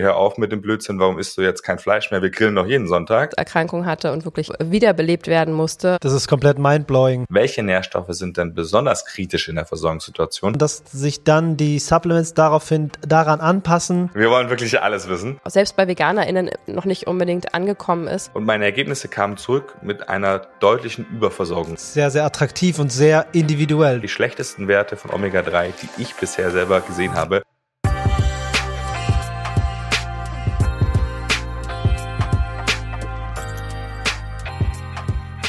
hör auf mit dem Blödsinn, warum isst du jetzt kein Fleisch mehr? Wir grillen doch jeden Sonntag. Erkrankung hatte und wirklich wiederbelebt werden musste. Das ist komplett mindblowing. Welche Nährstoffe sind denn besonders kritisch in der Versorgungssituation? Dass sich dann die Supplements daraufhin daran anpassen. Wir wollen wirklich alles wissen. Selbst bei VeganerInnen noch nicht unbedingt angekommen ist. Und meine Ergebnisse kamen zurück mit einer deutlichen Überversorgung. Sehr, sehr attraktiv und sehr individuell. Die schlechtesten Werte von Omega-3, die ich bisher selber gesehen habe,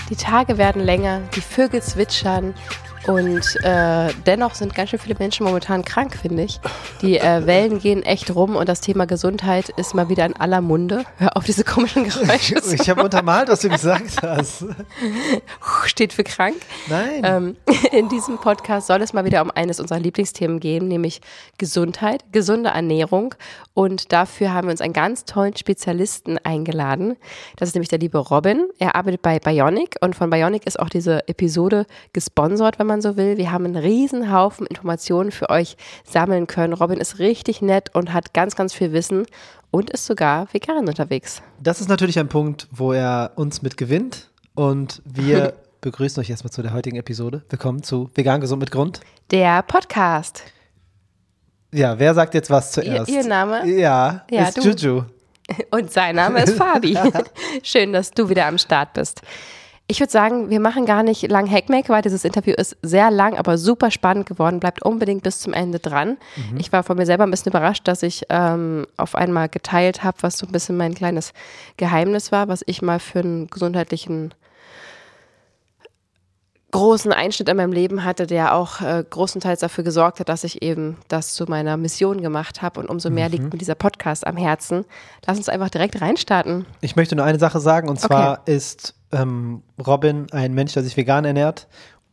Die Tage werden länger, die Vögel zwitschern und äh, dennoch sind ganz schön viele Menschen momentan krank, finde ich. Die äh, Wellen gehen echt rum und das Thema Gesundheit ist mal wieder in aller Munde. Hör auf diese komischen Geräusche. Ich habe untermalt, was du gesagt hast. Steht für krank. Nein. Ähm, in diesem Podcast soll es mal wieder um eines unserer Lieblingsthemen gehen, nämlich Gesundheit, gesunde Ernährung. Und dafür haben wir uns einen ganz tollen Spezialisten eingeladen. Das ist nämlich der liebe Robin. Er arbeitet bei Bionic und von Bionic ist auch diese Episode gesponsert, wenn man so will. Wir haben einen riesen Haufen Informationen für euch sammeln können. Robin ist richtig nett und hat ganz, ganz viel Wissen und ist sogar vegan unterwegs. Das ist natürlich ein Punkt, wo er uns mit gewinnt und wir begrüßen euch erstmal zu der heutigen Episode. Willkommen zu Vegan Gesund mit Grund. Der Podcast. Ja, wer sagt jetzt was zuerst? Ihr, ihr Name? Ja, Ja, ist du. Juju. Und sein Name ist Fabi. Schön, dass du wieder am Start bist. Ich würde sagen, wir machen gar nicht lang Hackmack, weil dieses Interview ist sehr lang, aber super spannend geworden. Bleibt unbedingt bis zum Ende dran. Ich war von mir selber ein bisschen überrascht, dass ich ähm, auf einmal geteilt habe, was so ein bisschen mein kleines Geheimnis war, was ich mal für einen gesundheitlichen großen Einschnitt in meinem Leben hatte, der auch äh, großenteils dafür gesorgt hat, dass ich eben das zu meiner Mission gemacht habe. Und umso mehr liegt mir dieser Podcast am Herzen. Lass uns einfach direkt reinstarten. Ich möchte nur eine Sache sagen und zwar ist ähm, Robin ein Mensch, der sich vegan ernährt.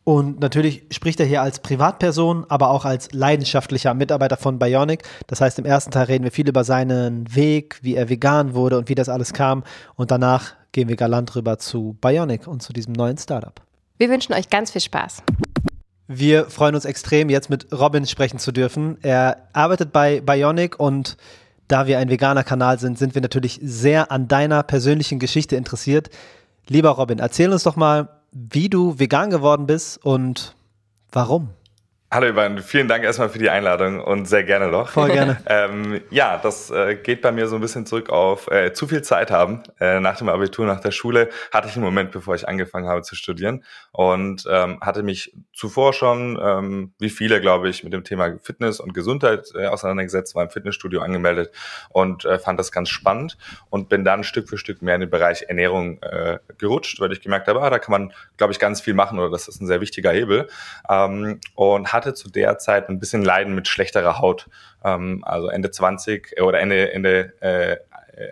Und natürlich spricht er hier als Privatperson, aber auch als leidenschaftlicher Mitarbeiter von Bionic. Das heißt, im ersten Teil reden wir viel über seinen Weg, wie er vegan wurde und wie das alles kam. Und danach gehen wir galant rüber zu Bionic und zu diesem neuen Startup. Wir wünschen euch ganz viel Spaß. Wir freuen uns extrem, jetzt mit Robin sprechen zu dürfen. Er arbeitet bei Bionic und da wir ein veganer Kanal sind, sind wir natürlich sehr an deiner persönlichen Geschichte interessiert. Lieber Robin, erzähl uns doch mal, wie du vegan geworden bist und warum. Hallo Ivan, vielen Dank erstmal für die Einladung und sehr gerne doch. Voll gerne. ähm, ja, das äh, geht bei mir so ein bisschen zurück auf äh, zu viel Zeit haben. Äh, nach dem Abitur, nach der Schule hatte ich einen Moment, bevor ich angefangen habe zu studieren und ähm, hatte mich zuvor schon, ähm, wie viele, glaube ich, mit dem Thema Fitness und Gesundheit äh, auseinandergesetzt, war im Fitnessstudio angemeldet und äh, fand das ganz spannend und bin dann Stück für Stück mehr in den Bereich Ernährung äh, gerutscht, weil ich gemerkt habe, ah, da kann man, glaube ich, ganz viel machen oder das ist ein sehr wichtiger Hebel ähm, und hatte zu der Zeit ein bisschen Leiden mit schlechterer Haut. Ähm, also Ende 20 oder Ende, Ende äh,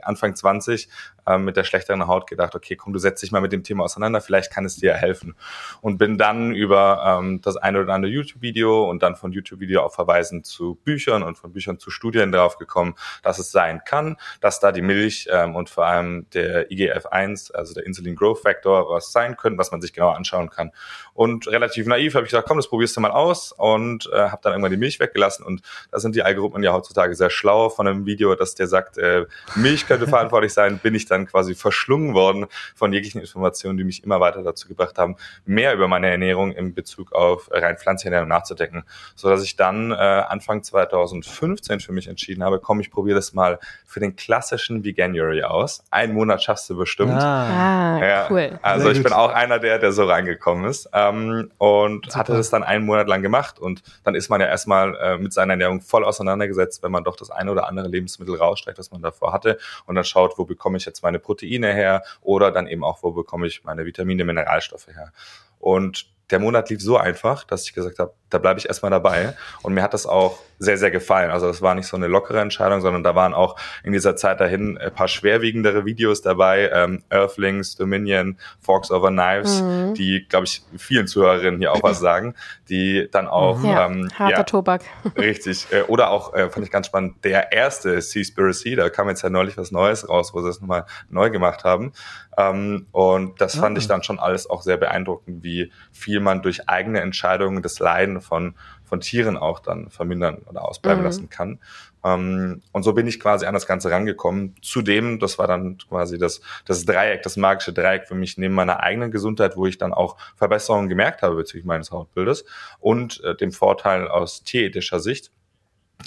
Anfang 20 ähm, mit der schlechteren Haut gedacht, okay, komm, du setzt dich mal mit dem Thema auseinander, vielleicht kann es dir ja helfen. Und bin dann über ähm, das eine oder andere YouTube-Video und dann von YouTube-Video auch verweisen zu Büchern und von Büchern zu Studien darauf gekommen, dass es sein kann, dass da die Milch ähm, und vor allem der IGF-1, also der Insulin Growth Factor, was sein können, was man sich genau anschauen kann. Und relativ naiv habe ich gesagt, komm, das probierst du mal aus und äh, habe dann irgendwann die Milch weggelassen und da sind die Algorithmen ja heutzutage sehr schlau von einem Video, das dir sagt, äh, Milch könnte verantwortlich sein, bin ich dann quasi verschlungen worden von jeglichen Informationen, die mich immer weiter dazu gebracht haben, mehr über meine Ernährung in Bezug auf rein pflanzliche Ernährung nachzudenken, so dass ich dann äh, Anfang 2015 für mich entschieden habe, komm, ich probiere das mal für den klassischen Veganuary aus. Einen Monat schaffst du bestimmt. Ah, Ja, cool. Also Sehr ich gut. bin auch einer der, der so reingekommen ist ähm, und Super. hatte das dann einen Monat lang gemacht und dann ist man ja erstmal äh, mit seiner Ernährung voll auseinandergesetzt, wenn man doch das eine oder andere Lebensmittel rausstreckt, was man davor hatte und dann schaut, wo bekomme ich jetzt meine Proteine her oder dann eben auch, wo bekomme ich meine Vitamine, Mineralstoffe her. Und der Monat lief so einfach, dass ich gesagt habe, da bleibe ich erstmal dabei. Und mir hat das auch sehr, sehr gefallen. Also das war nicht so eine lockere Entscheidung, sondern da waren auch in dieser Zeit dahin ein paar schwerwiegendere Videos dabei. Ähm, Earthlings, Dominion, Forks over Knives, Mhm. die, glaube ich, vielen Zuhörerinnen hier auch was sagen, die dann auch Ja, ähm, harter ja, Tobak. Richtig. Äh, Oder auch, äh, fand ich ganz spannend, der erste Seaspiracy, da kam jetzt ja neulich was Neues raus, wo sie es nochmal neu gemacht haben. Ähm, und das fand Ah. ich dann schon alles auch sehr beeindruckend, wie viel man durch eigene Entscheidungen das Leiden von von Tieren auch dann vermindern oder ausbleiben mhm. lassen kann. Ähm, und so bin ich quasi an das Ganze rangekommen. Zudem, das war dann quasi das, das Dreieck, das magische Dreieck für mich neben meiner eigenen Gesundheit, wo ich dann auch Verbesserungen gemerkt habe bezüglich meines Hautbildes und äh, dem Vorteil aus tierethischer Sicht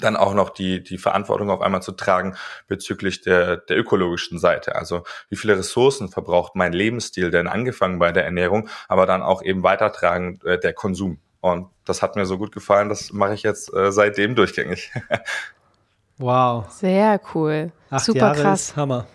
dann auch noch die, die Verantwortung auf einmal zu tragen bezüglich der, der ökologischen Seite. Also wie viele Ressourcen verbraucht mein Lebensstil denn angefangen bei der Ernährung, aber dann auch eben weitertragen äh, der Konsum. Und das hat mir so gut gefallen, das mache ich jetzt äh, seitdem durchgängig. Wow. Sehr cool. Acht Super Jahre krass. Ist Hammer.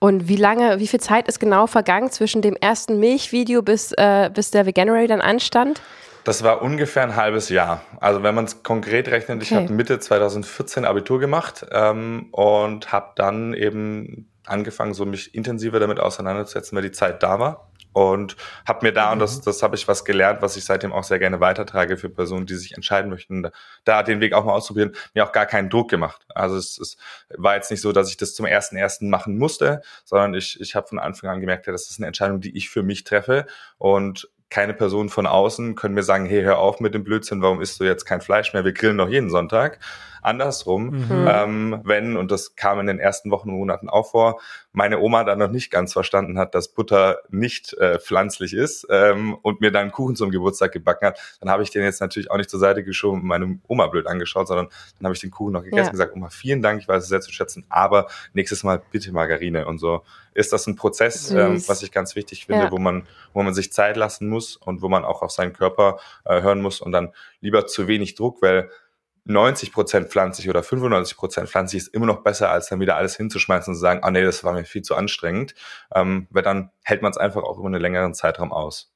Und wie lange, wie viel Zeit ist genau vergangen zwischen dem ersten Milchvideo bis, äh, bis der Veganuary dann anstand? Das war ungefähr ein halbes Jahr. Also wenn man es konkret rechnet, okay. ich habe Mitte 2014 Abitur gemacht ähm, und habe dann eben angefangen, so mich intensiver damit auseinanderzusetzen, weil die Zeit da war und habe mir da, mhm. und das, das habe ich was gelernt, was ich seitdem auch sehr gerne weitertrage für Personen, die sich entscheiden möchten, da den Weg auch mal auszuprobieren, mir auch gar keinen Druck gemacht. Also es, es war jetzt nicht so, dass ich das zum ersten ersten machen musste, sondern ich, ich habe von Anfang an gemerkt, ja, das ist eine Entscheidung, die ich für mich treffe und keine Person von außen können mir sagen, hey, hör auf mit dem Blödsinn, warum isst du jetzt kein Fleisch mehr? Wir grillen doch jeden Sonntag. Andersrum, mhm. ähm, wenn, und das kam in den ersten Wochen und Monaten auch vor, meine Oma dann noch nicht ganz verstanden hat, dass Butter nicht äh, pflanzlich ist ähm, und mir dann Kuchen zum Geburtstag gebacken hat, dann habe ich den jetzt natürlich auch nicht zur Seite geschoben und meine Oma blöd angeschaut, sondern dann habe ich den Kuchen noch gegessen ja. und gesagt, Oma, vielen Dank, ich weiß es sehr zu schätzen, aber nächstes Mal bitte Margarine und so ist das ein Prozess, ähm, was ich ganz wichtig finde, ja. wo man, wo man sich Zeit lassen muss und wo man auch auf seinen Körper äh, hören muss und dann lieber zu wenig Druck, weil 90 Prozent pflanzlich oder 95 Prozent pflanzlich ist immer noch besser, als dann wieder alles hinzuschmeißen und zu sagen, ah nee, das war mir viel zu anstrengend, ähm, weil dann hält man es einfach auch über einen längeren Zeitraum aus.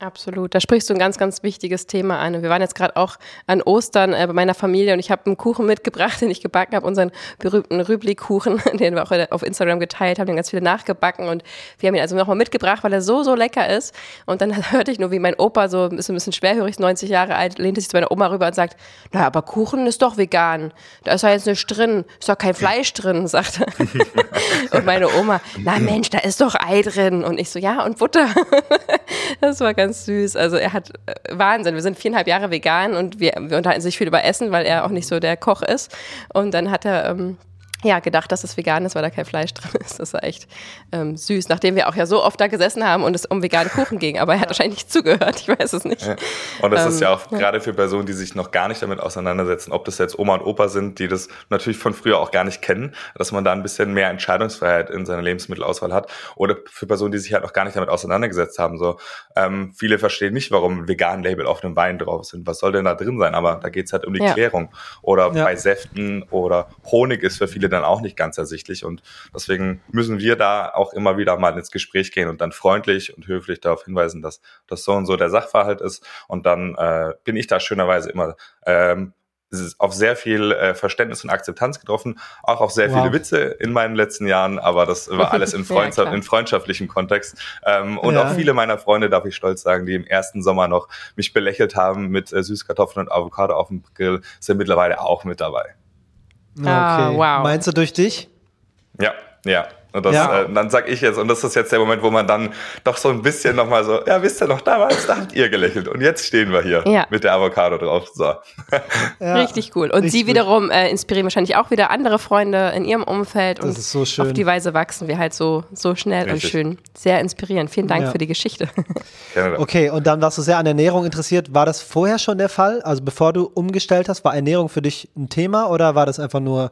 Absolut, da sprichst du ein ganz, ganz wichtiges Thema an. Wir waren jetzt gerade auch an Ostern äh, bei meiner Familie und ich habe einen Kuchen mitgebracht, den ich gebacken habe, unseren berühmten Rübli-Kuchen, den wir auch auf Instagram geteilt haben, den ganz viele nachgebacken und wir haben ihn also nochmal mitgebracht, weil er so, so lecker ist. Und dann hörte ich nur, wie mein Opa, so ist ein bisschen schwerhörig, 90 Jahre alt, lehnte sich zu meiner Oma rüber und sagt, na, aber Kuchen ist doch vegan. Da ist ja jetzt nicht drin, ist doch kein Fleisch drin, sagt er. und meine Oma, na Mensch, da ist doch Ei drin. Und ich so, ja, und Butter. das war ganz ganz süß. Also er hat äh, Wahnsinn. Wir sind viereinhalb Jahre vegan und wir, wir unterhalten sich viel über Essen, weil er auch nicht so der Koch ist. Und dann hat er ähm, ja, gedacht, dass es vegan ist, weil da kein Fleisch drin ist. Das war echt ähm, süß, nachdem wir auch ja so oft da gesessen haben und es um veganen Kuchen ging. Aber er hat wahrscheinlich nicht zugehört, ich weiß es nicht. Ja. Und das ähm, ist ja auch ja. gerade für Personen, die sich noch gar nicht damit auseinandersetzen, ob das jetzt Oma und Opa sind, die das natürlich von früher auch gar nicht kennen, dass man da ein bisschen mehr Entscheidungsfreiheit in seiner Lebensmittelauswahl hat. Oder für Personen, die sich halt noch gar nicht damit auseinandergesetzt haben. So ähm, Viele verstehen nicht, warum ein vegan Label auf einem Wein drauf sind. Was soll denn da drin sein? Aber da geht's halt um die ja. Klärung. Oder bei Säften oder Honig ist für viele dann auch nicht ganz ersichtlich. Und deswegen müssen wir da auch immer wieder mal ins Gespräch gehen und dann freundlich und höflich darauf hinweisen, dass das so und so der Sachverhalt ist. Und dann äh, bin ich da schönerweise immer ähm, auf sehr viel äh, Verständnis und Akzeptanz getroffen, auch auf sehr wow. viele Witze in meinen letzten Jahren, aber das war alles in, Freundschaft, ja, in freundschaftlichem Kontext. Ähm, und ja. auch viele meiner Freunde, darf ich stolz sagen, die im ersten Sommer noch mich belächelt haben mit äh, Süßkartoffeln und Avocado auf dem Grill, sind mittlerweile auch mit dabei. Ah, okay. wow. Meinst du durch dich? Ja, ja. Und das, ja. äh, dann sag ich jetzt, und das ist jetzt der Moment, wo man dann doch so ein bisschen nochmal so, ja, wisst ihr noch damals, da habt ihr gelächelt und jetzt stehen wir hier ja. mit der Avocado drauf. So. Ja, richtig cool. Und sie wiederum äh, inspirieren wahrscheinlich auch wieder andere Freunde in ihrem Umfeld das und ist so schön. auf die Weise wachsen wir halt so, so schnell richtig. und schön. Sehr inspirierend. Vielen Dank für die Geschichte. Okay, und dann warst du sehr an Ernährung interessiert. War das vorher schon der Fall? Also bevor du umgestellt hast, war Ernährung für dich ein Thema oder war das einfach nur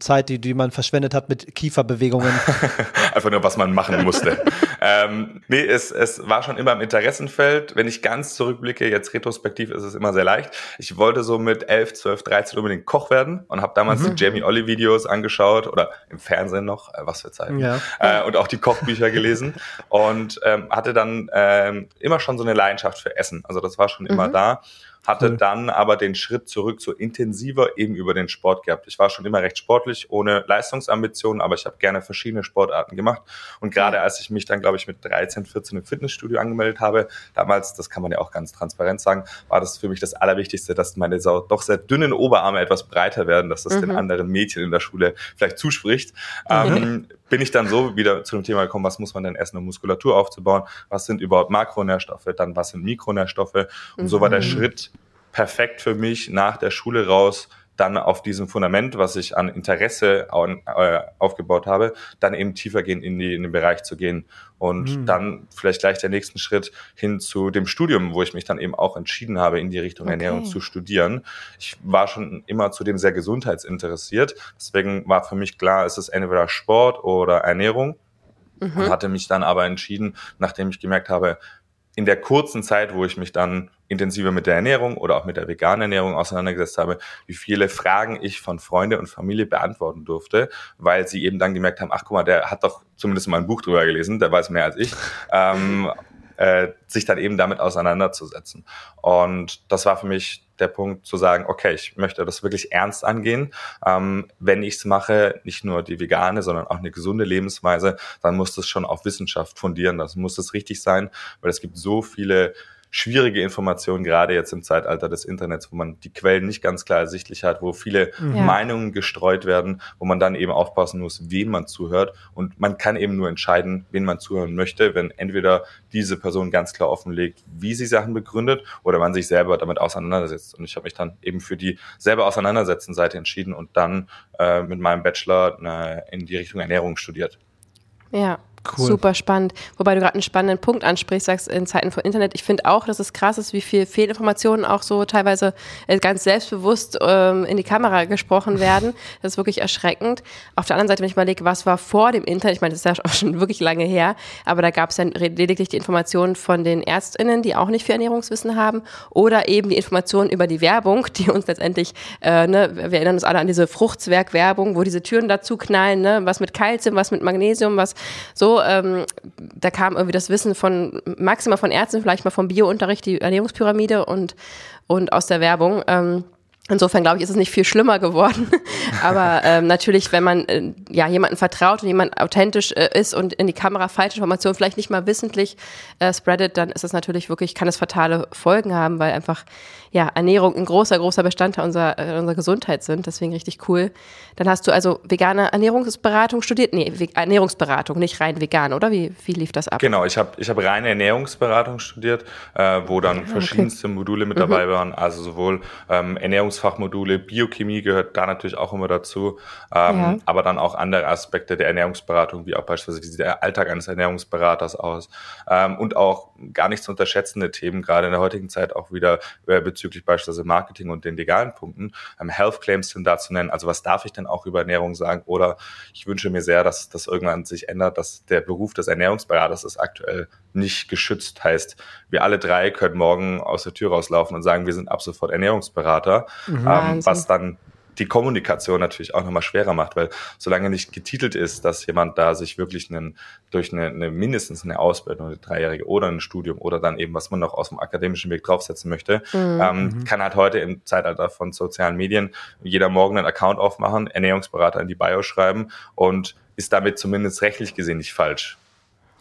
Zeit, die, die man verschwendet hat mit Kieferbewegungen. Einfach nur, was man machen musste. ähm, nee, es, es war schon immer im Interessenfeld. Wenn ich ganz zurückblicke, jetzt retrospektiv ist es immer sehr leicht. Ich wollte so mit 11, 12, 13 unbedingt Koch werden und habe damals mhm. die Jamie Olli Videos angeschaut oder im Fernsehen noch, äh, was für Zeiten. Ja. Äh, und auch die Kochbücher gelesen und ähm, hatte dann ähm, immer schon so eine Leidenschaft für Essen. Also das war schon immer mhm. da hatte cool. dann aber den Schritt zurück zu intensiver eben über den Sport gehabt. Ich war schon immer recht sportlich, ohne Leistungsambitionen, aber ich habe gerne verschiedene Sportarten gemacht. Und gerade als ich mich dann, glaube ich, mit 13, 14 im Fitnessstudio angemeldet habe, damals, das kann man ja auch ganz transparent sagen, war das für mich das Allerwichtigste, dass meine doch sehr dünnen Oberarme etwas breiter werden, dass das mhm. den anderen Mädchen in der Schule vielleicht zuspricht. Mhm. Ähm, bin ich dann so wieder zu dem Thema gekommen, was muss man denn essen, um Muskulatur aufzubauen? Was sind überhaupt Makronährstoffe? Dann was sind Mikronährstoffe? Und so war der mhm. Schritt perfekt für mich nach der Schule raus dann auf diesem Fundament, was ich an Interesse äh, aufgebaut habe, dann eben tiefer gehen in, die, in den Bereich zu gehen und mhm. dann vielleicht gleich der nächsten Schritt hin zu dem Studium, wo ich mich dann eben auch entschieden habe, in die Richtung okay. Ernährung zu studieren. Ich war schon immer zudem sehr gesundheitsinteressiert, deswegen war für mich klar, es ist entweder Sport oder Ernährung. Mhm. Und hatte mich dann aber entschieden, nachdem ich gemerkt habe, in der kurzen Zeit, wo ich mich dann intensiver mit der Ernährung oder auch mit der veganen Ernährung auseinandergesetzt habe, wie viele Fragen ich von Freunde und Familie beantworten durfte, weil sie eben dann gemerkt haben, ach guck mal, der hat doch zumindest mal ein Buch drüber gelesen, der weiß mehr als ich. ähm, äh, sich dann eben damit auseinanderzusetzen. Und das war für mich der Punkt zu sagen, okay, ich möchte das wirklich ernst angehen. Ähm, wenn ich es mache, nicht nur die vegane, sondern auch eine gesunde Lebensweise, dann muss das schon auf Wissenschaft fundieren. Das muss das richtig sein, weil es gibt so viele schwierige Informationen, gerade jetzt im Zeitalter des Internets, wo man die Quellen nicht ganz klar ersichtlich hat, wo viele mhm. ja. Meinungen gestreut werden, wo man dann eben aufpassen muss, wem man zuhört. Und man kann eben nur entscheiden, wen man zuhören möchte, wenn entweder diese Person ganz klar offenlegt, wie sie Sachen begründet oder man sich selber damit auseinandersetzt. Und ich habe mich dann eben für die selber auseinandersetzen Seite entschieden und dann äh, mit meinem Bachelor äh, in die Richtung Ernährung studiert. Ja, Cool. Super spannend. Wobei du gerade einen spannenden Punkt ansprichst, sagst in Zeiten von Internet. Ich finde auch, dass es krass ist, wie viel Fehlinformationen auch so teilweise äh, ganz selbstbewusst ähm, in die Kamera gesprochen werden. Das ist wirklich erschreckend. Auf der anderen Seite, wenn ich mal lege, was war vor dem Internet? Ich meine, das ist ja auch schon wirklich lange her, aber da gab es ja lediglich die Informationen von den ÄrztInnen, die auch nicht viel Ernährungswissen haben, oder eben die Informationen über die Werbung, die uns letztendlich, äh, ne, wir erinnern uns alle an diese Fruchtzwerg-Werbung, wo diese Türen dazu knallen, ne, was mit Kalzium, was mit Magnesium, was so ähm, da kam irgendwie das Wissen von maximal von Ärzten, vielleicht mal vom Biounterricht, die Ernährungspyramide und, und aus der Werbung. Ähm, Insofern glaube ich, ist es nicht viel schlimmer geworden. Aber ähm, natürlich, wenn man äh, ja jemanden vertraut und jemand authentisch äh, ist und in die Kamera falsche Informationen vielleicht nicht mal wissentlich äh, spreadet, dann ist es natürlich wirklich, kann es fatale Folgen haben, weil einfach ja, Ernährung ein großer, großer Bestandteil unserer, äh, unserer Gesundheit sind. Deswegen richtig cool. Dann hast du also vegane Ernährungsberatung studiert? Nee, Ernährungsberatung, nicht rein vegan, oder? Wie, wie lief das ab? Genau, ich habe ich hab reine Ernährungsberatung studiert, äh, wo dann ah, verschiedenste okay. Module mit dabei mhm. waren. Also sowohl ähm, Ernährungsfachmodule, Biochemie gehört da natürlich auch immer dazu, ähm, ja. aber dann auch andere Aspekte der Ernährungsberatung, wie auch beispielsweise wie sieht der Alltag eines Ernährungsberaters aus ähm, und auch gar nicht zu unterschätzende Themen, gerade in der heutigen Zeit auch wieder äh, bezüglich beispielsweise Marketing und den legalen Punkten. Ähm, Health Claims sind da zu nennen. Also was darf ich denn auch über Ernährung sagen? Oder ich wünsche mir sehr, dass das irgendwann sich ändert, dass der Beruf des Ernährungsberaters ist aktuell nicht geschützt. Heißt, wir alle drei können morgen aus der Tür rauslaufen und sagen, wir sind ab sofort Ernährungsberater, mhm. ähm, was dann die Kommunikation natürlich auch nochmal schwerer macht, weil solange nicht getitelt ist, dass jemand da sich wirklich einen, durch eine, eine mindestens eine Ausbildung, eine dreijährige oder ein Studium oder dann eben, was man noch aus dem akademischen Weg draufsetzen möchte, mhm. ähm, mhm. kann halt heute im Zeitalter von sozialen Medien jeder morgen einen Account aufmachen, Ernährungsberater in die Bio schreiben und ist damit zumindest rechtlich gesehen nicht falsch.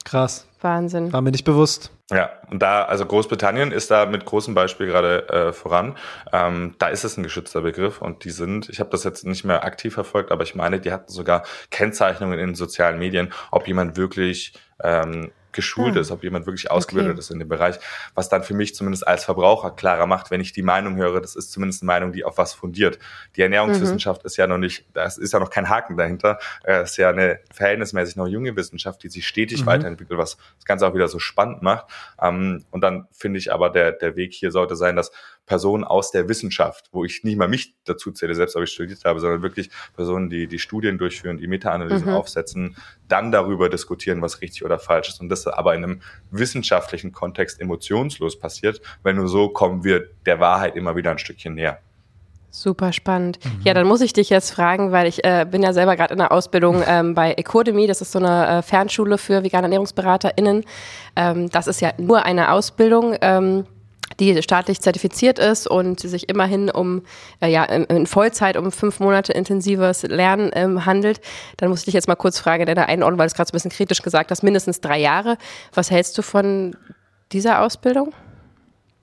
Krass. Wahnsinn. War mir nicht bewusst. Ja, und da, also Großbritannien ist da mit großem Beispiel gerade äh, voran. Ähm, da ist es ein geschützter Begriff und die sind, ich habe das jetzt nicht mehr aktiv verfolgt, aber ich meine, die hatten sogar Kennzeichnungen in sozialen Medien, ob jemand wirklich ähm, geschult hm. ist, ob jemand wirklich ausgebildet okay. ist in dem Bereich, was dann für mich zumindest als Verbraucher klarer macht, wenn ich die Meinung höre, das ist zumindest eine Meinung, die auf was fundiert. Die Ernährungswissenschaft mhm. ist ja noch nicht, das ist ja noch kein Haken dahinter, es ist ja eine verhältnismäßig noch junge Wissenschaft, die sich stetig mhm. weiterentwickelt, was das Ganze auch wieder so spannend macht. Ähm, und dann finde ich aber, der, der Weg hier sollte sein, dass Personen aus der Wissenschaft, wo ich nicht mal mich dazu zähle, selbst ob ich studiert habe, sondern wirklich Personen, die die Studien durchführen, die Meta-Analysen mhm. aufsetzen, dann darüber diskutieren, was richtig oder falsch ist. Und das aber in einem wissenschaftlichen Kontext emotionslos passiert, weil nur so kommen wir der Wahrheit immer wieder ein Stückchen näher. Super spannend. Mhm. Ja, dann muss ich dich jetzt fragen, weil ich äh, bin ja selber gerade in der Ausbildung ähm, bei Ecodemy. Das ist so eine äh, Fernschule für vegane ErnährungsberaterInnen. Ähm, das ist ja nur eine Ausbildung. Ähm, die staatlich zertifiziert ist und sich immerhin um äh, ja in Vollzeit um fünf Monate intensives Lernen ähm, handelt, dann muss ich dich jetzt mal kurz fragen, deine Einordnung, weil du es gerade so ein bisschen kritisch gesagt hast, mindestens drei Jahre. Was hältst du von dieser Ausbildung?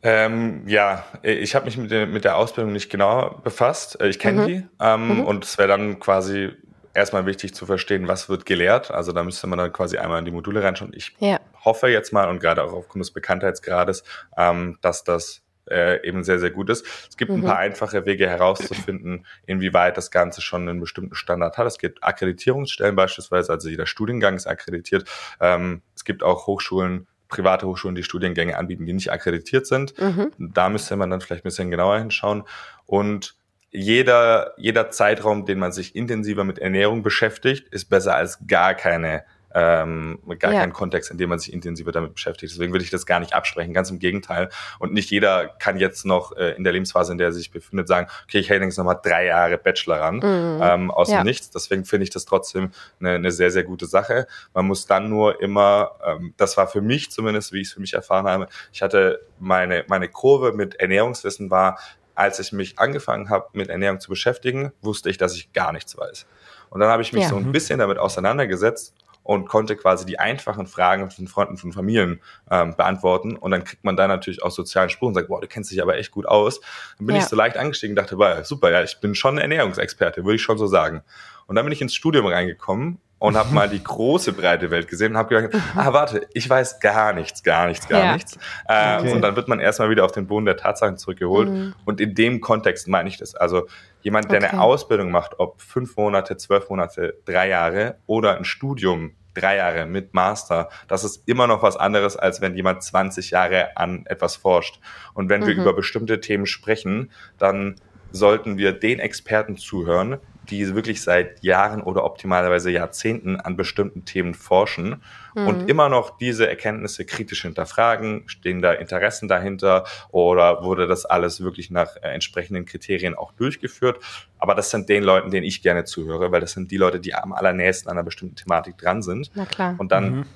Ähm, ja, ich habe mich mit der, mit der Ausbildung nicht genau befasst. Äh, ich kenne mhm. die ähm, mhm. und es wäre dann quasi erstmal wichtig zu verstehen, was wird gelehrt. Also da müsste man dann quasi einmal in die Module reinschauen. Ich ja. hoffe jetzt mal und gerade auch aufgrund des Bekanntheitsgrades, ähm, dass das äh, eben sehr, sehr gut ist. Es gibt mhm. ein paar einfache Wege herauszufinden, inwieweit das Ganze schon einen bestimmten Standard hat. Es gibt Akkreditierungsstellen beispielsweise, also jeder Studiengang ist akkreditiert. Ähm, es gibt auch Hochschulen, private Hochschulen, die Studiengänge anbieten, die nicht akkreditiert sind. Mhm. Da müsste man dann vielleicht ein bisschen genauer hinschauen. Und jeder, jeder Zeitraum, den man sich intensiver mit Ernährung beschäftigt, ist besser als gar keine ähm, gar ja. keinen Kontext, in dem man sich intensiver damit beschäftigt. Deswegen würde ich das gar nicht absprechen, ganz im Gegenteil. Und nicht jeder kann jetzt noch äh, in der Lebensphase, in der er sich befindet, sagen, okay, ich hänge jetzt nochmal drei Jahre Bachelor ran, mhm. ähm, aus ja. dem Nichts. Deswegen finde ich das trotzdem eine, eine sehr, sehr gute Sache. Man muss dann nur immer, ähm, das war für mich zumindest, wie ich es für mich erfahren habe, ich hatte meine, meine Kurve mit Ernährungswissen war, als ich mich angefangen habe, mit Ernährung zu beschäftigen, wusste ich, dass ich gar nichts weiß. Und dann habe ich mich ja. so ein bisschen damit auseinandergesetzt und konnte quasi die einfachen Fragen von Freunden, von Familien ähm, beantworten. Und dann kriegt man da natürlich auch sozialen Spruch und sagt, boah, du kennst dich aber echt gut aus. Dann bin ja. ich so leicht angestiegen und dachte, boah, super, ja, ich bin schon Ernährungsexperte, würde ich schon so sagen. Und dann bin ich ins Studium reingekommen und habe mal die große breite Welt gesehen und habe gedacht, ah warte, ich weiß gar nichts, gar nichts, gar ja. nichts. Äh, okay. Und dann wird man erstmal wieder auf den Boden der Tatsachen zurückgeholt. Mhm. Und in dem Kontext meine ich das. Also jemand, der okay. eine Ausbildung macht, ob fünf Monate, zwölf Monate, drei Jahre oder ein Studium drei Jahre mit Master, das ist immer noch was anderes, als wenn jemand 20 Jahre an etwas forscht. Und wenn mhm. wir über bestimmte Themen sprechen, dann sollten wir den Experten zuhören, die wirklich seit Jahren oder optimalerweise Jahrzehnten an bestimmten Themen forschen mhm. und immer noch diese Erkenntnisse kritisch hinterfragen. Stehen da Interessen dahinter oder wurde das alles wirklich nach äh, entsprechenden Kriterien auch durchgeführt? Aber das sind den Leuten, denen ich gerne zuhöre, weil das sind die Leute, die am allernächsten an einer bestimmten Thematik dran sind. Na klar. Und dann mhm.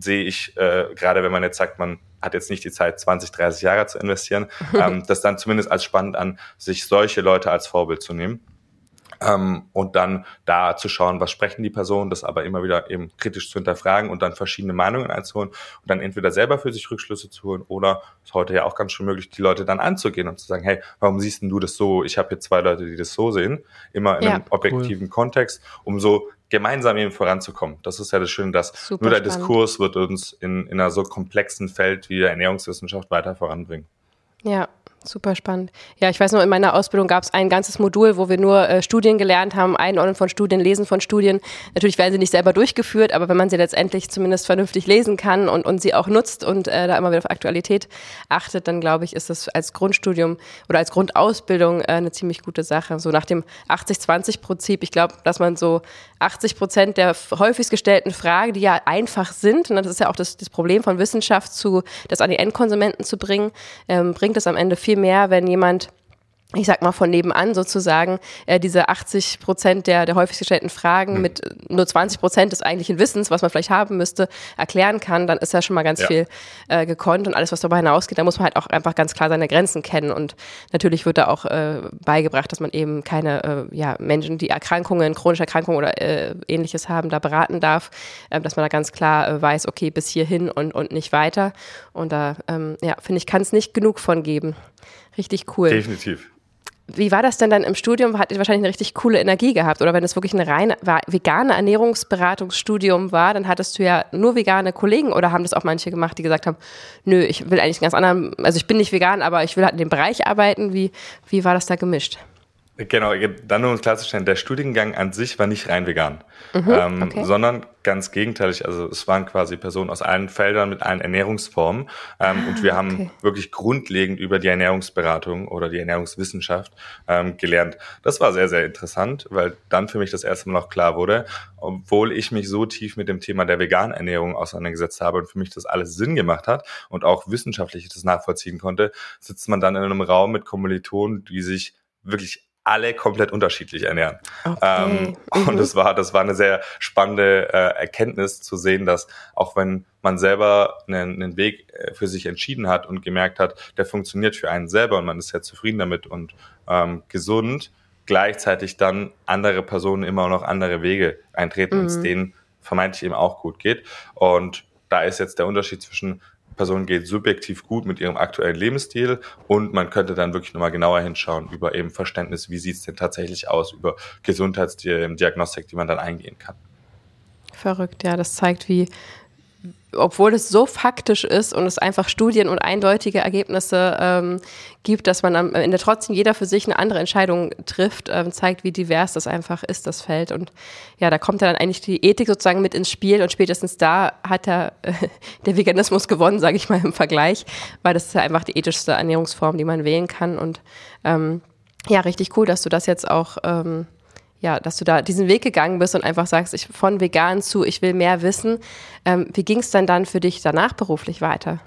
sehe ich, äh, gerade wenn man jetzt sagt, man hat jetzt nicht die Zeit, 20, 30 Jahre zu investieren, ähm, das dann zumindest als spannend an, sich solche Leute als Vorbild zu nehmen. Ähm, und dann da zu schauen, was sprechen die Personen, das aber immer wieder eben kritisch zu hinterfragen und dann verschiedene Meinungen einzuholen und dann entweder selber für sich Rückschlüsse zu holen oder ist heute ja auch ganz schön möglich, die Leute dann anzugehen und zu sagen, hey, warum siehst denn du das so? Ich habe hier zwei Leute, die das so sehen, immer in ja, einem objektiven cool. Kontext, um so gemeinsam eben voranzukommen. Das ist ja das Schöne, dass Super nur der spannend. Diskurs wird uns in, in einer so komplexen Feld wie der Ernährungswissenschaft weiter voranbringen. Ja, Super spannend. Ja, ich weiß noch, in meiner Ausbildung gab es ein ganzes Modul, wo wir nur äh, Studien gelernt haben, Einordnen von Studien, Lesen von Studien. Natürlich werden sie nicht selber durchgeführt, aber wenn man sie letztendlich zumindest vernünftig lesen kann und, und sie auch nutzt und äh, da immer wieder auf Aktualität achtet, dann glaube ich, ist das als Grundstudium oder als Grundausbildung äh, eine ziemlich gute Sache. So nach dem 80-20-Prinzip. Ich glaube, dass man so 80 Prozent der häufigst gestellten Fragen, die ja einfach sind, und das ist ja auch das, das Problem von Wissenschaft, zu, das an die Endkonsumenten zu bringen, ähm, bringt es am Ende viel mehr, wenn jemand ich sag mal von nebenan sozusagen, äh, diese 80 Prozent der, der häufig gestellten Fragen mhm. mit nur 20 Prozent des eigentlichen Wissens, was man vielleicht haben müsste, erklären kann, dann ist ja schon mal ganz ja. viel äh, gekonnt und alles, was darüber hinausgeht, da muss man halt auch einfach ganz klar seine Grenzen kennen und natürlich wird da auch äh, beigebracht, dass man eben keine äh, ja, Menschen, die Erkrankungen, chronische Erkrankungen oder äh, ähnliches haben, da beraten darf, äh, dass man da ganz klar äh, weiß, okay, bis hierhin und, und nicht weiter und da, ähm, ja, finde ich, kann es nicht genug von geben. Richtig cool. Definitiv. Wie war das denn dann im Studium? Hat ihr wahrscheinlich eine richtig coole Energie gehabt? Oder wenn es wirklich ein rein vegane Ernährungsberatungsstudium war, dann hattest du ja nur vegane Kollegen oder haben das auch manche gemacht, die gesagt haben, nö, ich will eigentlich einen ganz anderen, also ich bin nicht vegan, aber ich will halt in dem Bereich arbeiten. Wie, wie war das da gemischt? Genau, dann nur um klarzustellen, der Studiengang an sich war nicht rein vegan, mhm, ähm, okay. sondern ganz gegenteilig. Also es waren quasi Personen aus allen Feldern mit allen Ernährungsformen ähm, ah, und wir haben okay. wirklich grundlegend über die Ernährungsberatung oder die Ernährungswissenschaft ähm, gelernt. Das war sehr, sehr interessant, weil dann für mich das erste Mal auch klar wurde, obwohl ich mich so tief mit dem Thema der veganen Ernährung auseinandergesetzt habe und für mich das alles Sinn gemacht hat und auch wissenschaftlich das nachvollziehen konnte, sitzt man dann in einem Raum mit Kommilitonen, die sich wirklich alle komplett unterschiedlich ernähren. Okay. Ähm, mhm. Und das war, das war eine sehr spannende äh, Erkenntnis zu sehen, dass auch wenn man selber einen, einen Weg äh, für sich entschieden hat und gemerkt hat, der funktioniert für einen selber und man ist sehr zufrieden damit und ähm, gesund, gleichzeitig dann andere Personen immer noch andere Wege eintreten mhm. und es denen vermeintlich eben auch gut geht. Und da ist jetzt der Unterschied zwischen Person geht subjektiv gut mit ihrem aktuellen Lebensstil und man könnte dann wirklich nochmal genauer hinschauen über eben Verständnis, wie sieht es denn tatsächlich aus, über Gesundheitsdiagnostik, die man dann eingehen kann. Verrückt, ja, das zeigt, wie obwohl es so faktisch ist und es einfach Studien und eindeutige Ergebnisse ähm, gibt, dass man am Ende trotzdem jeder für sich eine andere Entscheidung trifft, ähm, zeigt, wie divers das einfach ist, das Feld. Und ja, da kommt dann eigentlich die Ethik sozusagen mit ins Spiel und spätestens da hat der, äh, der Veganismus gewonnen, sage ich mal im Vergleich, weil das ist ja einfach die ethischste Ernährungsform, die man wählen kann. Und ähm, ja, richtig cool, dass du das jetzt auch ähm, ja, dass du da diesen Weg gegangen bist und einfach sagst, ich von vegan zu, ich will mehr wissen. Ähm, wie ging es denn dann für dich danach beruflich weiter?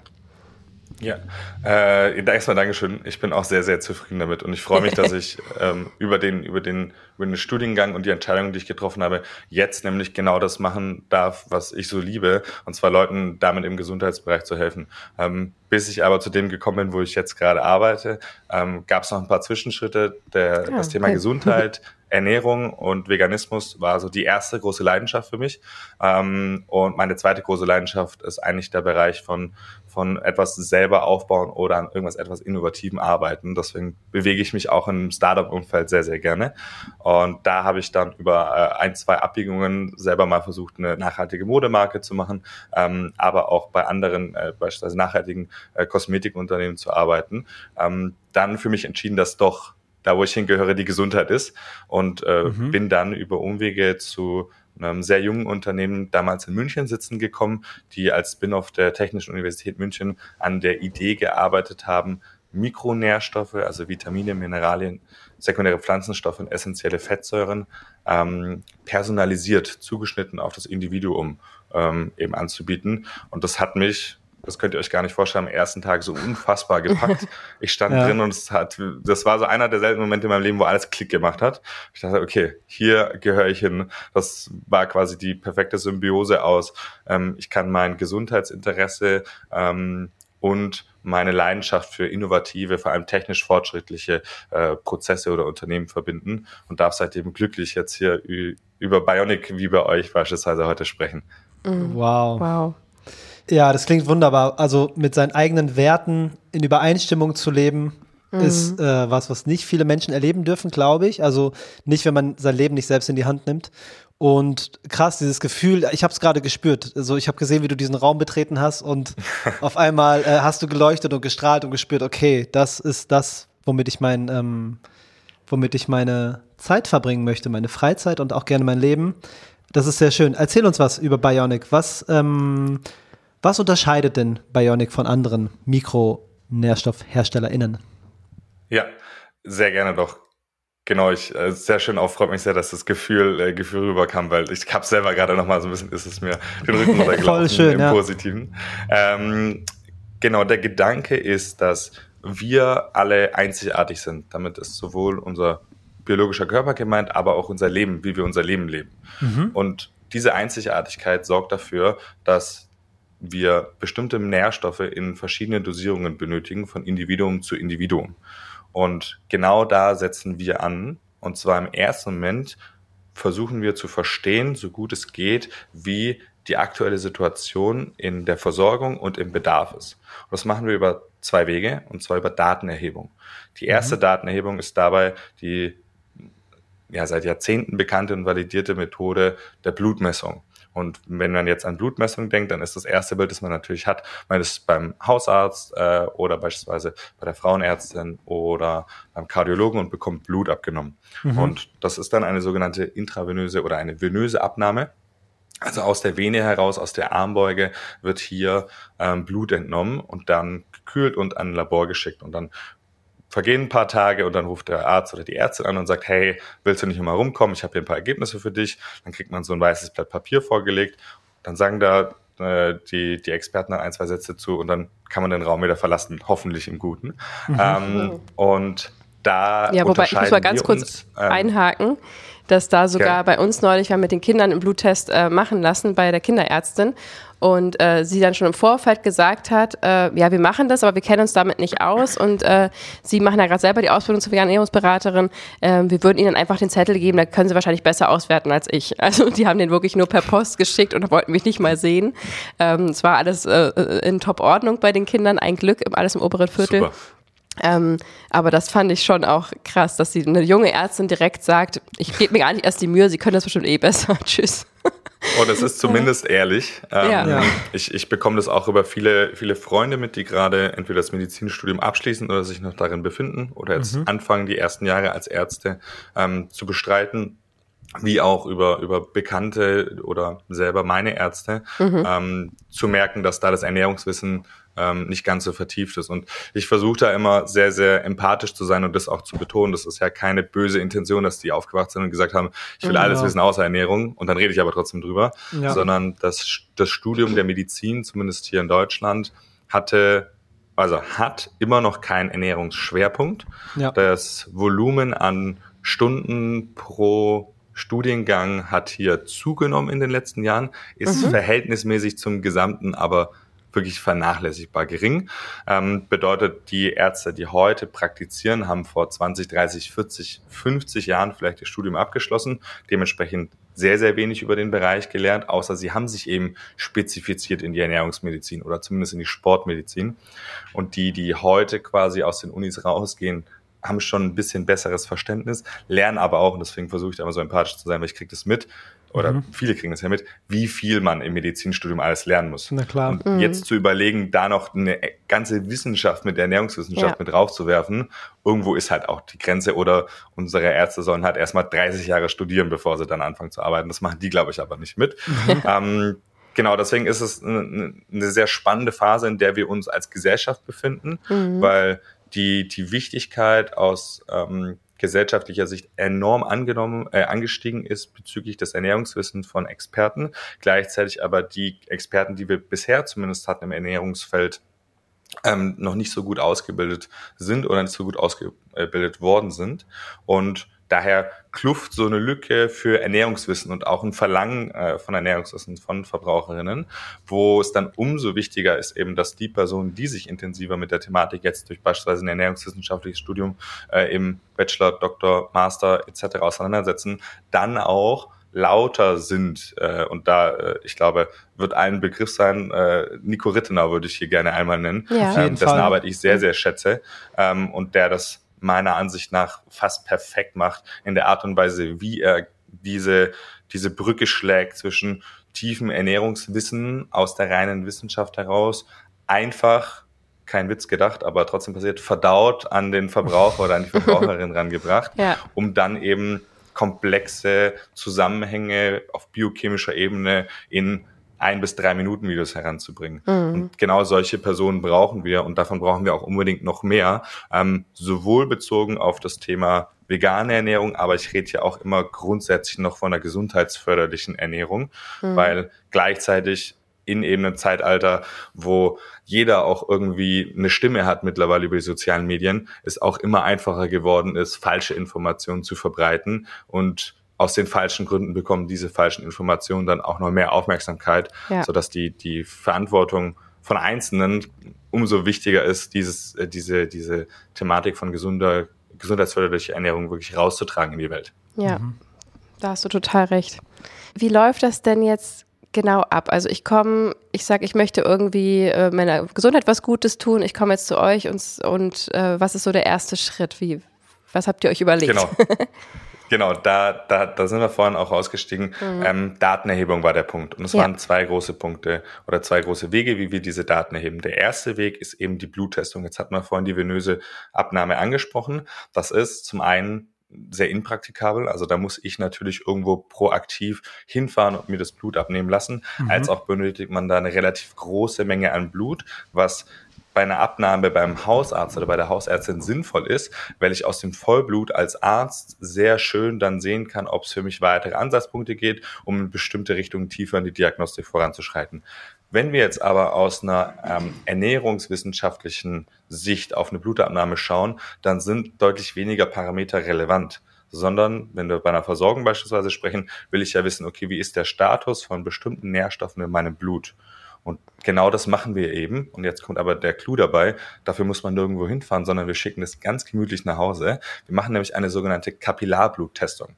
Ja, äh, erstmal Dankeschön. Ich bin auch sehr, sehr zufrieden damit und ich freue mich, dass ich ähm, über, den, über, den, über den Studiengang und die Entscheidungen, die ich getroffen habe, jetzt nämlich genau das machen darf, was ich so liebe, und zwar Leuten damit im Gesundheitsbereich zu helfen. Ähm, bis ich aber zu dem gekommen bin, wo ich jetzt gerade arbeite, ähm, gab es noch ein paar Zwischenschritte. Der, ja, das Thema okay. Gesundheit, Ernährung und Veganismus war so die erste große Leidenschaft für mich. Ähm, und meine zweite große Leidenschaft ist eigentlich der Bereich von, von etwas selber aufbauen oder an irgendwas etwas Innovativem arbeiten. Deswegen bewege ich mich auch im Startup-Umfeld sehr, sehr gerne. Und da habe ich dann über äh, ein, zwei Abbiegungen selber mal versucht, eine nachhaltige Modemarke zu machen, ähm, aber auch bei anderen, äh, beispielsweise nachhaltigen äh, Kosmetikunternehmen zu arbeiten. Ähm, dann für mich entschieden, dass doch da wo ich hingehöre, die Gesundheit ist. Und äh, mhm. bin dann über Umwege zu einem sehr jungen Unternehmen damals in München sitzen gekommen, die als Spin-off der Technischen Universität München an der Idee gearbeitet haben, Mikronährstoffe, also Vitamine, Mineralien, sekundäre Pflanzenstoffe und essentielle Fettsäuren ähm, personalisiert, zugeschnitten auf das Individuum ähm, eben anzubieten. Und das hat mich das könnt ihr euch gar nicht vorstellen, am ersten Tag so unfassbar gepackt. Ich stand ja. drin und es hat, das war so einer der seltenen Momente in meinem Leben, wo alles Klick gemacht hat. Ich dachte, okay, hier gehöre ich hin. Das war quasi die perfekte Symbiose aus. Ähm, ich kann mein Gesundheitsinteresse ähm, und meine Leidenschaft für innovative, vor allem technisch fortschrittliche äh, Prozesse oder Unternehmen verbinden und darf seitdem glücklich jetzt hier über Bionic wie bei euch beispielsweise heute sprechen. Mhm. Wow. Wow. Ja, das klingt wunderbar. Also mit seinen eigenen Werten in Übereinstimmung zu leben, mhm. ist äh, was, was nicht viele Menschen erleben dürfen, glaube ich. Also nicht, wenn man sein Leben nicht selbst in die Hand nimmt. Und krass, dieses Gefühl, ich habe es gerade gespürt. Also ich habe gesehen, wie du diesen Raum betreten hast und auf einmal äh, hast du geleuchtet und gestrahlt und gespürt, okay, das ist das, womit ich mein, ähm, womit ich meine Zeit verbringen möchte, meine Freizeit und auch gerne mein Leben. Das ist sehr schön. Erzähl uns was über Bionic. Was ähm, was unterscheidet denn Bionic von anderen Mikronährstoffherstellerinnen? Ja, sehr gerne doch. Genau, ich äh, sehr schön auch, freut mich sehr, dass das Gefühl, äh, Gefühl rüberkam, weil ich habe selber gerade noch mal so ein bisschen, ist es mir den Rücken runtergelaufen Voll schön, im ja. Positiven. Ähm, genau, der Gedanke ist, dass wir alle einzigartig sind. Damit ist sowohl unser biologischer Körper gemeint, aber auch unser Leben, wie wir unser Leben leben. Mhm. Und diese Einzigartigkeit sorgt dafür, dass wir bestimmte Nährstoffe in verschiedenen Dosierungen benötigen, von Individuum zu Individuum. Und genau da setzen wir an. Und zwar im ersten Moment versuchen wir zu verstehen, so gut es geht, wie die aktuelle Situation in der Versorgung und im Bedarf ist. Und das machen wir über zwei Wege, und zwar über Datenerhebung. Die erste mhm. Datenerhebung ist dabei die ja, seit Jahrzehnten bekannte und validierte Methode der Blutmessung. Und wenn man jetzt an Blutmessung denkt, dann ist das erste Bild, das man natürlich hat, man ist beim Hausarzt äh, oder beispielsweise bei der Frauenärztin oder beim Kardiologen und bekommt Blut abgenommen. Mhm. Und das ist dann eine sogenannte intravenöse oder eine venöse Abnahme. Also aus der Vene heraus, aus der Armbeuge wird hier ähm, Blut entnommen und dann gekühlt und an ein Labor geschickt. Und dann vergehen ein paar Tage und dann ruft der Arzt oder die Ärztin an und sagt, hey, willst du nicht mal rumkommen? Ich habe hier ein paar Ergebnisse für dich. Dann kriegt man so ein weißes Blatt Papier vorgelegt. Dann sagen da äh, die, die Experten dann ein, zwei Sätze zu und dann kann man den Raum wieder verlassen, hoffentlich im Guten. Mhm. Ähm, und da Ja, wobei ich muss mal ganz kurz uns, ähm, einhaken dass da sogar ja. bei uns neulich, wir haben mit den Kindern einen Bluttest äh, machen lassen bei der Kinderärztin und äh, sie dann schon im Vorfeld gesagt hat, äh, ja, wir machen das, aber wir kennen uns damit nicht aus und äh, sie machen ja gerade selber die Ausbildung zur veganen Ernährungsberaterin. Äh, wir würden ihnen einfach den Zettel geben, da können sie wahrscheinlich besser auswerten als ich. Also die haben den wirklich nur per Post geschickt und wollten mich nicht mal sehen. Ähm, es war alles äh, in Top-Ordnung bei den Kindern, ein Glück, alles im oberen Viertel. Super. Ähm, aber das fand ich schon auch krass, dass sie eine junge Ärztin direkt sagt, ich gebe mir gar nicht erst die Mühe, sie können das bestimmt eh besser. Tschüss. Und es ist zumindest ja. ehrlich. Ähm, ja. ich, ich bekomme das auch über viele, viele Freunde mit, die gerade entweder das Medizinstudium abschließen oder sich noch darin befinden oder jetzt mhm. anfangen, die ersten Jahre als Ärzte ähm, zu bestreiten wie auch über, über Bekannte oder selber meine Ärzte, mhm. ähm, zu merken, dass da das Ernährungswissen ähm, nicht ganz so vertieft ist. Und ich versuche da immer sehr, sehr empathisch zu sein und das auch zu betonen. Das ist ja keine böse Intention, dass die aufgewacht sind und gesagt haben, ich will ja. alles wissen außer Ernährung und dann rede ich aber trotzdem drüber, ja. sondern das, das Studium der Medizin, zumindest hier in Deutschland, hatte also hat immer noch keinen Ernährungsschwerpunkt. Ja. Das Volumen an Stunden pro Studiengang hat hier zugenommen in den letzten Jahren, ist mhm. verhältnismäßig zum Gesamten aber wirklich vernachlässigbar gering. Ähm, bedeutet, die Ärzte, die heute praktizieren, haben vor 20, 30, 40, 50 Jahren vielleicht das Studium abgeschlossen, dementsprechend sehr, sehr wenig über den Bereich gelernt, außer sie haben sich eben spezifiziert in die Ernährungsmedizin oder zumindest in die Sportmedizin. Und die, die heute quasi aus den Unis rausgehen, haben schon ein bisschen besseres Verständnis, lernen aber auch, und deswegen versuche ich da immer so empathisch zu sein, weil ich kriege das mit, oder mhm. viele kriegen das ja mit, wie viel man im Medizinstudium alles lernen muss. Na klar. Und mhm. jetzt zu überlegen, da noch eine ganze Wissenschaft mit der Ernährungswissenschaft ja. mit draufzuwerfen, irgendwo ist halt auch die Grenze oder unsere Ärzte sollen halt erstmal 30 Jahre studieren, bevor sie dann anfangen zu arbeiten. Das machen die, glaube ich, aber nicht mit. ähm, genau, deswegen ist es eine, eine, sehr spannende Phase, in der wir uns als Gesellschaft befinden, mhm. weil die, die Wichtigkeit aus ähm, gesellschaftlicher Sicht enorm angenommen, äh, angestiegen ist bezüglich des Ernährungswissens von Experten. Gleichzeitig aber die Experten, die wir bisher zumindest hatten im Ernährungsfeld, ähm, noch nicht so gut ausgebildet sind oder nicht so gut ausgebildet worden sind. Und daher Kluft so eine Lücke für Ernährungswissen und auch ein Verlangen äh, von Ernährungswissen von Verbraucherinnen, wo es dann umso wichtiger ist eben, dass die Personen, die sich intensiver mit der Thematik jetzt durch beispielsweise ein ernährungswissenschaftliches Studium äh, im Bachelor, Doktor, Master etc. auseinandersetzen, dann auch lauter sind. Äh, und da, äh, ich glaube, wird ein Begriff sein, äh, Nico Rittenau würde ich hier gerne einmal nennen, ja. ähm, dessen Fall. Arbeit ich sehr, sehr schätze ähm, und der das meiner Ansicht nach fast perfekt macht in der Art und Weise, wie er diese, diese Brücke schlägt zwischen tiefem Ernährungswissen aus der reinen Wissenschaft heraus, einfach, kein Witz gedacht, aber trotzdem passiert, verdaut an den Verbraucher oder an die Verbraucherin rangebracht, ja. um dann eben komplexe Zusammenhänge auf biochemischer Ebene in ein bis drei Minuten Videos heranzubringen. Mhm. Und genau solche Personen brauchen wir und davon brauchen wir auch unbedingt noch mehr, ähm, sowohl bezogen auf das Thema vegane Ernährung, aber ich rede ja auch immer grundsätzlich noch von einer gesundheitsförderlichen Ernährung, mhm. weil gleichzeitig in eben einem Zeitalter, wo jeder auch irgendwie eine Stimme hat mittlerweile über die sozialen Medien, es auch immer einfacher geworden ist, falsche Informationen zu verbreiten und aus den falschen Gründen bekommen diese falschen Informationen dann auch noch mehr Aufmerksamkeit, ja. sodass die, die Verantwortung von Einzelnen umso wichtiger ist, dieses, äh, diese, diese Thematik von gesunder, gesundheitsförderlicher Ernährung wirklich rauszutragen in die Welt. Ja, mhm. da hast du total recht. Wie läuft das denn jetzt genau ab? Also ich komme, ich sage, ich möchte irgendwie äh, meiner Gesundheit was Gutes tun, ich komme jetzt zu euch und, und äh, was ist so der erste Schritt? Wie, was habt ihr euch überlegt? Genau. Genau, da, da, da sind wir vorhin auch ausgestiegen. Mhm. Ähm, Datenerhebung war der Punkt. Und es ja. waren zwei große Punkte oder zwei große Wege, wie wir diese Daten erheben. Der erste Weg ist eben die Bluttestung. Jetzt hat man vorhin die venöse Abnahme angesprochen. Das ist zum einen sehr impraktikabel. Also da muss ich natürlich irgendwo proaktiv hinfahren und mir das Blut abnehmen lassen. Mhm. Als auch benötigt man da eine relativ große Menge an Blut, was bei einer Abnahme beim Hausarzt oder bei der Hausärztin sinnvoll ist, weil ich aus dem Vollblut als Arzt sehr schön dann sehen kann, ob es für mich weitere Ansatzpunkte geht, um in bestimmte Richtungen tiefer in die Diagnostik voranzuschreiten. Wenn wir jetzt aber aus einer ähm, ernährungswissenschaftlichen Sicht auf eine Blutabnahme schauen, dann sind deutlich weniger Parameter relevant sondern wenn wir bei einer Versorgung beispielsweise sprechen, will ich ja wissen, okay, wie ist der Status von bestimmten Nährstoffen in meinem Blut? Und genau das machen wir eben. Und jetzt kommt aber der Clou dabei. Dafür muss man nirgendwo hinfahren, sondern wir schicken es ganz gemütlich nach Hause. Wir machen nämlich eine sogenannte Kapillarbluttestung.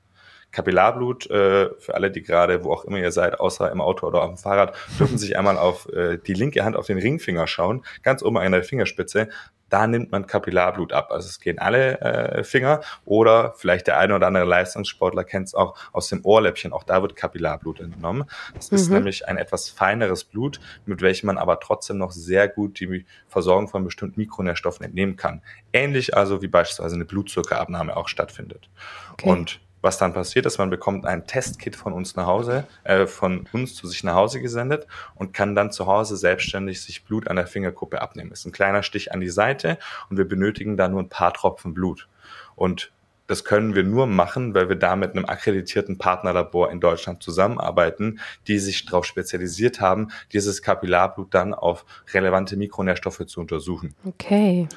Kapillarblut, äh, für alle, die gerade, wo auch immer ihr seid, außer im Auto oder auf dem Fahrrad, dürfen sich einmal auf äh, die linke Hand auf den Ringfinger schauen, ganz oben an der Fingerspitze da nimmt man Kapillarblut ab. Also es gehen alle äh, Finger oder vielleicht der eine oder andere Leistungssportler kennt es auch aus dem Ohrläppchen. Auch da wird Kapillarblut entnommen. Das mhm. ist nämlich ein etwas feineres Blut, mit welchem man aber trotzdem noch sehr gut die Versorgung von bestimmten Mikronährstoffen entnehmen kann. Ähnlich also wie beispielsweise eine Blutzuckerabnahme auch stattfindet. Okay. Und was dann passiert ist, man bekommt ein Testkit von uns nach Hause, äh, von uns zu sich nach Hause gesendet und kann dann zu Hause selbstständig sich Blut an der Fingerkuppe abnehmen. Ist ein kleiner Stich an die Seite und wir benötigen da nur ein paar Tropfen Blut. Und das können wir nur machen, weil wir da mit einem akkreditierten Partnerlabor in Deutschland zusammenarbeiten, die sich darauf spezialisiert haben, dieses Kapillarblut dann auf relevante Mikronährstoffe zu untersuchen. Okay.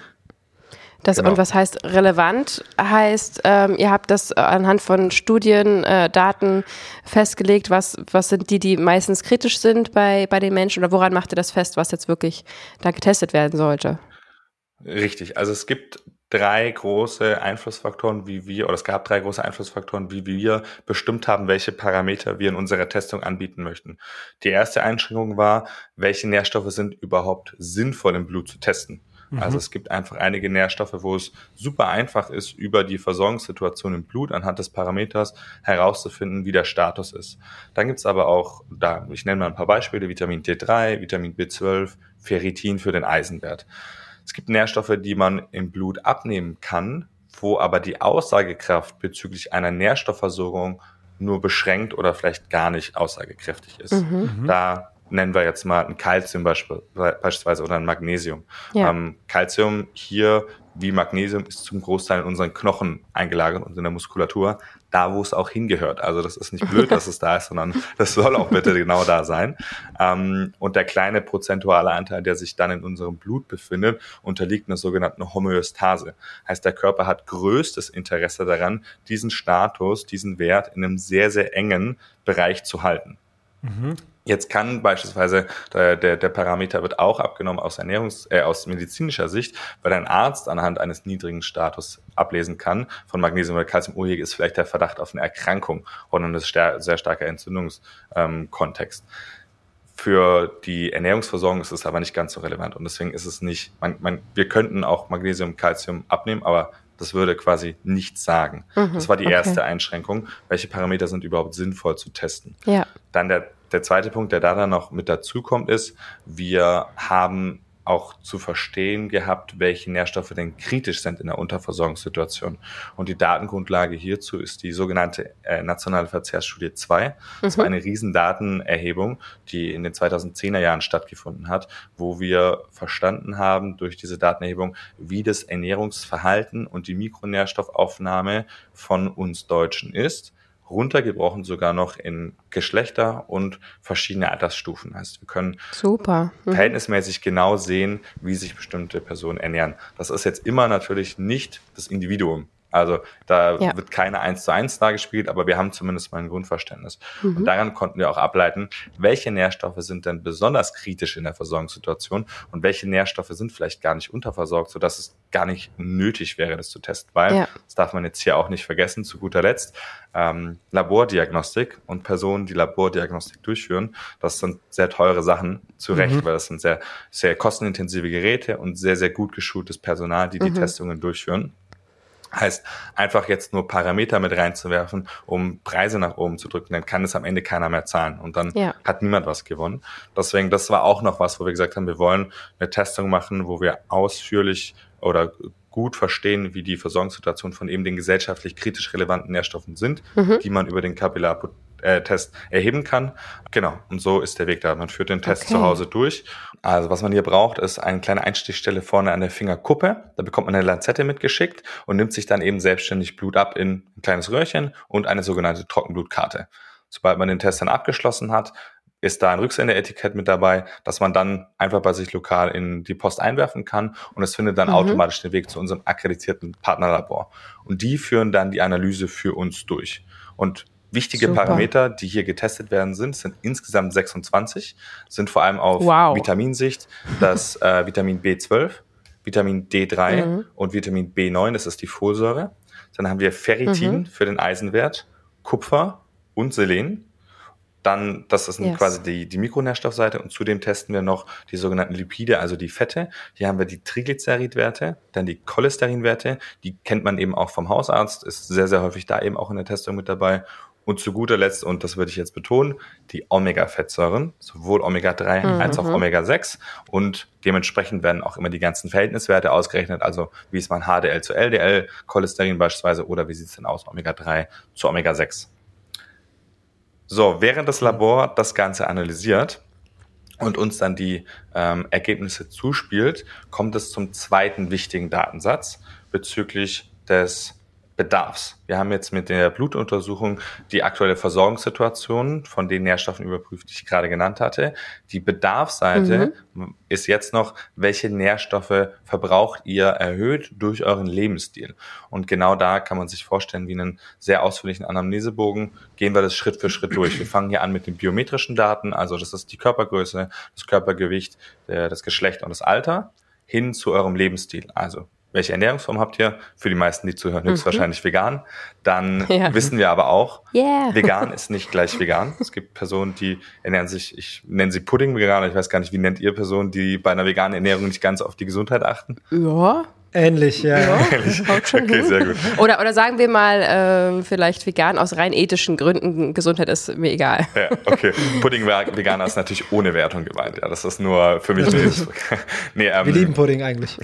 Das, genau. Und was heißt relevant? Heißt, ähm, ihr habt das anhand von Studien, äh, Daten festgelegt, was, was sind die, die meistens kritisch sind bei, bei den Menschen oder woran macht ihr das fest, was jetzt wirklich da getestet werden sollte? Richtig, also es gibt drei große Einflussfaktoren, wie wir, oder es gab drei große Einflussfaktoren, wie wir bestimmt haben, welche Parameter wir in unserer Testung anbieten möchten. Die erste Einschränkung war, welche Nährstoffe sind überhaupt sinnvoll im Blut zu testen. Also mhm. es gibt einfach einige Nährstoffe, wo es super einfach ist, über die Versorgungssituation im Blut anhand des Parameters herauszufinden, wie der Status ist. Dann gibt es aber auch, da, ich nenne mal ein paar Beispiele, Vitamin D3, Vitamin B12, Ferritin für den Eisenwert. Es gibt Nährstoffe, die man im Blut abnehmen kann, wo aber die Aussagekraft bezüglich einer Nährstoffversorgung nur beschränkt oder vielleicht gar nicht aussagekräftig ist. Mhm. Da nennen wir jetzt mal ein Calcium beispielsweise oder ein Magnesium. Ja. Ähm, Calcium hier wie Magnesium ist zum Großteil in unseren Knochen eingelagert und in der Muskulatur, da wo es auch hingehört. Also das ist nicht blöd, dass es da ist, sondern das soll auch bitte genau da sein. Ähm, und der kleine prozentuale Anteil, der sich dann in unserem Blut befindet, unterliegt einer sogenannten Homöostase. Heißt, der Körper hat größtes Interesse daran, diesen Status, diesen Wert in einem sehr, sehr engen Bereich zu halten. Mhm. Jetzt kann beispielsweise der, der, der Parameter wird auch abgenommen aus Ernährungs, äh, aus medizinischer Sicht, weil ein Arzt anhand eines niedrigen Status ablesen kann von Magnesium oder Calcium, oh, hier ist vielleicht der Verdacht auf eine Erkrankung oder ein sehr starker Entzündungskontext. Ähm, Für die Ernährungsversorgung ist es aber nicht ganz so relevant und deswegen ist es nicht, man, man, wir könnten auch Magnesium, Calcium abnehmen, aber das würde quasi nichts sagen. Mhm, das war die okay. erste Einschränkung. Welche Parameter sind überhaupt sinnvoll zu testen? Ja. Dann der der zweite Punkt, der da dann noch mit dazu kommt, ist, wir haben auch zu verstehen gehabt, welche Nährstoffe denn kritisch sind in der Unterversorgungssituation. Und die Datengrundlage hierzu ist die sogenannte äh, Nationale Verzehrsstudie 2. Das mhm. war eine Riesendatenerhebung, die in den 2010er Jahren stattgefunden hat, wo wir verstanden haben durch diese Datenerhebung, wie das Ernährungsverhalten und die Mikronährstoffaufnahme von uns Deutschen ist runtergebrochen sogar noch in Geschlechter und verschiedene Altersstufen. Heißt, wir können Super. Mhm. verhältnismäßig genau sehen, wie sich bestimmte Personen ernähren. Das ist jetzt immer natürlich nicht das Individuum. Also da ja. wird keine eins zu eins dargespielt, aber wir haben zumindest mal ein Grundverständnis. Mhm. Und daran konnten wir auch ableiten, welche Nährstoffe sind denn besonders kritisch in der Versorgungssituation und welche Nährstoffe sind vielleicht gar nicht unterversorgt, sodass es gar nicht nötig wäre, das zu testen. Weil, ja. das darf man jetzt hier auch nicht vergessen, zu guter Letzt, ähm, Labordiagnostik und Personen, die Labordiagnostik durchführen, das sind sehr teure Sachen, zu Recht, mhm. weil das sind sehr, sehr kostenintensive Geräte und sehr, sehr gut geschultes Personal, die die mhm. Testungen durchführen. Heißt, einfach jetzt nur Parameter mit reinzuwerfen, um Preise nach oben zu drücken, dann kann es am Ende keiner mehr zahlen und dann ja. hat niemand was gewonnen. Deswegen, das war auch noch was, wo wir gesagt haben, wir wollen eine Testung machen, wo wir ausführlich oder gut verstehen, wie die Versorgungssituation von eben den gesellschaftlich kritisch relevanten Nährstoffen sind, mhm. die man über den Kapillar äh, Test erheben kann. Genau, und so ist der Weg da. Man führt den Test okay. zu Hause durch. Also was man hier braucht, ist eine kleine Einstichstelle vorne an der Fingerkuppe. Da bekommt man eine Lanzette mitgeschickt und nimmt sich dann eben selbstständig Blut ab in ein kleines Röhrchen und eine sogenannte Trockenblutkarte. Sobald man den Test dann abgeschlossen hat, ist da ein Rücksendeetikett mit dabei, dass man dann einfach bei sich lokal in die Post einwerfen kann und es findet dann mhm. automatisch den Weg zu unserem akkreditierten Partnerlabor. Und die führen dann die Analyse für uns durch. Und Wichtige Super. Parameter, die hier getestet werden sind, sind insgesamt 26, sind vor allem auf wow. Vitaminsicht, das äh, Vitamin B12, Vitamin D3 mhm. und Vitamin B9, das ist die Folsäure. Dann haben wir Ferritin mhm. für den Eisenwert Kupfer und Selen. Dann, das ist Yes. quasi die, die Mikronährstoffseite und zudem testen wir noch die sogenannten Lipide, also die Fette. Hier haben wir die Triglyceridwerte, dann die Cholesterinwerte, die kennt man eben auch vom Hausarzt, ist sehr, sehr häufig da eben auch in der Testung mit dabei. Und zu guter Letzt, und das würde ich jetzt betonen, die Omega-Fettsäuren, sowohl Omega-3 als auch Omega-6. Und dementsprechend werden auch immer die ganzen Verhältniswerte ausgerechnet, also wie ist mein HDL zu LDL, Cholesterin beispielsweise, oder wie sieht es denn aus, Omega-3 zu Omega-6. So, während das Labor das Ganze analysiert und uns dann die ähm, Ergebnisse zuspielt, kommt es zum zweiten wichtigen Datensatz bezüglich des Bedarfs. Wir haben jetzt mit der Blutuntersuchung die aktuelle Versorgungssituation von den Nährstoffen überprüft, die ich gerade genannt hatte. Die Bedarfsseite ist jetzt noch, welche Nährstoffe verbraucht ihr erhöht durch euren Lebensstil. Und genau da kann man sich vorstellen, wie einen sehr ausführlichen Anamnesebogen, gehen wir das Schritt für Schritt durch. Wir fangen hier an mit den biometrischen Daten, also das ist die Körpergröße, das Körpergewicht, der- das Geschlecht und das Alter, hin zu eurem Lebensstil. Also welche Ernährungsform habt ihr? Für die meisten, die zuhören, höchstwahrscheinlich vegan. Dann Ja. wissen wir aber auch, Yeah. vegan ist nicht gleich vegan. Es gibt Personen, die ernähren sich, ich nenne sie Pudding-Veganer, ich weiß gar nicht, wie nennt ihr Personen, die bei einer veganen Ernährung nicht ganz auf die Gesundheit achten? Ja, Ähnlich, ja. ja. haut schon Okay, hin. sehr gut. Oder, oder sagen wir mal, ähm, vielleicht vegan aus rein ethischen Gründen. Gesundheit ist mir egal. Ja, okay. Pudding-Veganer ist natürlich ohne Wertung gemeint. Ja, das ist nur für mich. nee, ähm, Wir lieben Pudding eigentlich.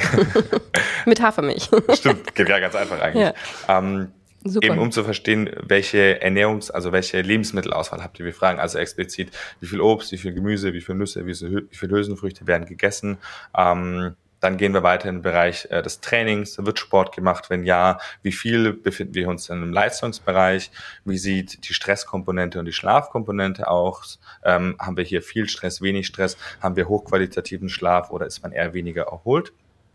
Mit Hafermilch. Stimmt, geht ja ganz einfach eigentlich. Ähm, Super. Eben um zu verstehen, welche Ernährungs-, also welche Lebensmittelauswahl habt ihr. Wir fragen also explizit, wie viel Obst, wie viel Gemüse, wie viel Nüsse, wie viel, wie viel Hülsenfrüchte werden gegessen. Ähm, dann gehen wir weiter in den Bereich äh, des Trainings. Wird Sport gemacht? Wenn ja, wie viel befinden wir uns in einem Leistungsbereich? Wie sieht die Stresskomponente und die Schlafkomponente aus? Ähm, haben wir hier viel Stress, wenig Stress? Haben wir hochqualitativen Schlaf oder ist man eher weniger erholt?